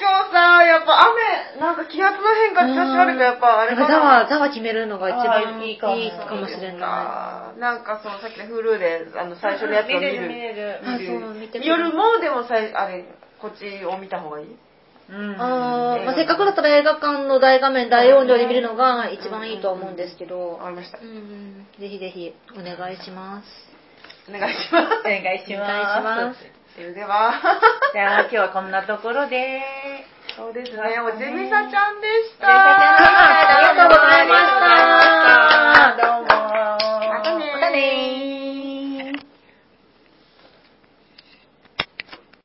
Speaker 1: 今日さ、やっぱ雨、なんか気圧の変化で調子悪いからやっぱあれかな。
Speaker 2: なんかザワ、ザワ決めるのが一番
Speaker 3: いいかも
Speaker 2: いいかもしれな
Speaker 1: あーなんかそのさっきの Hulu であの最初のやつを見る。
Speaker 3: 見れる
Speaker 2: 見れる
Speaker 1: 夜もでもさあれこっちを見た方がいい？
Speaker 2: あまあ、せっかくだったら映画館の大画面大音量で見るのが一番いいと思うんですけど、
Speaker 1: わかりました、
Speaker 2: うん、ぜひぜひお願いします。
Speaker 1: お願いします。
Speaker 3: お願いしま
Speaker 2: す。
Speaker 1: それでは。
Speaker 3: じゃあ今日はこんなところで。
Speaker 1: そうですね。おじみさちゃんでした。
Speaker 3: ありがとうございました。どうも。またね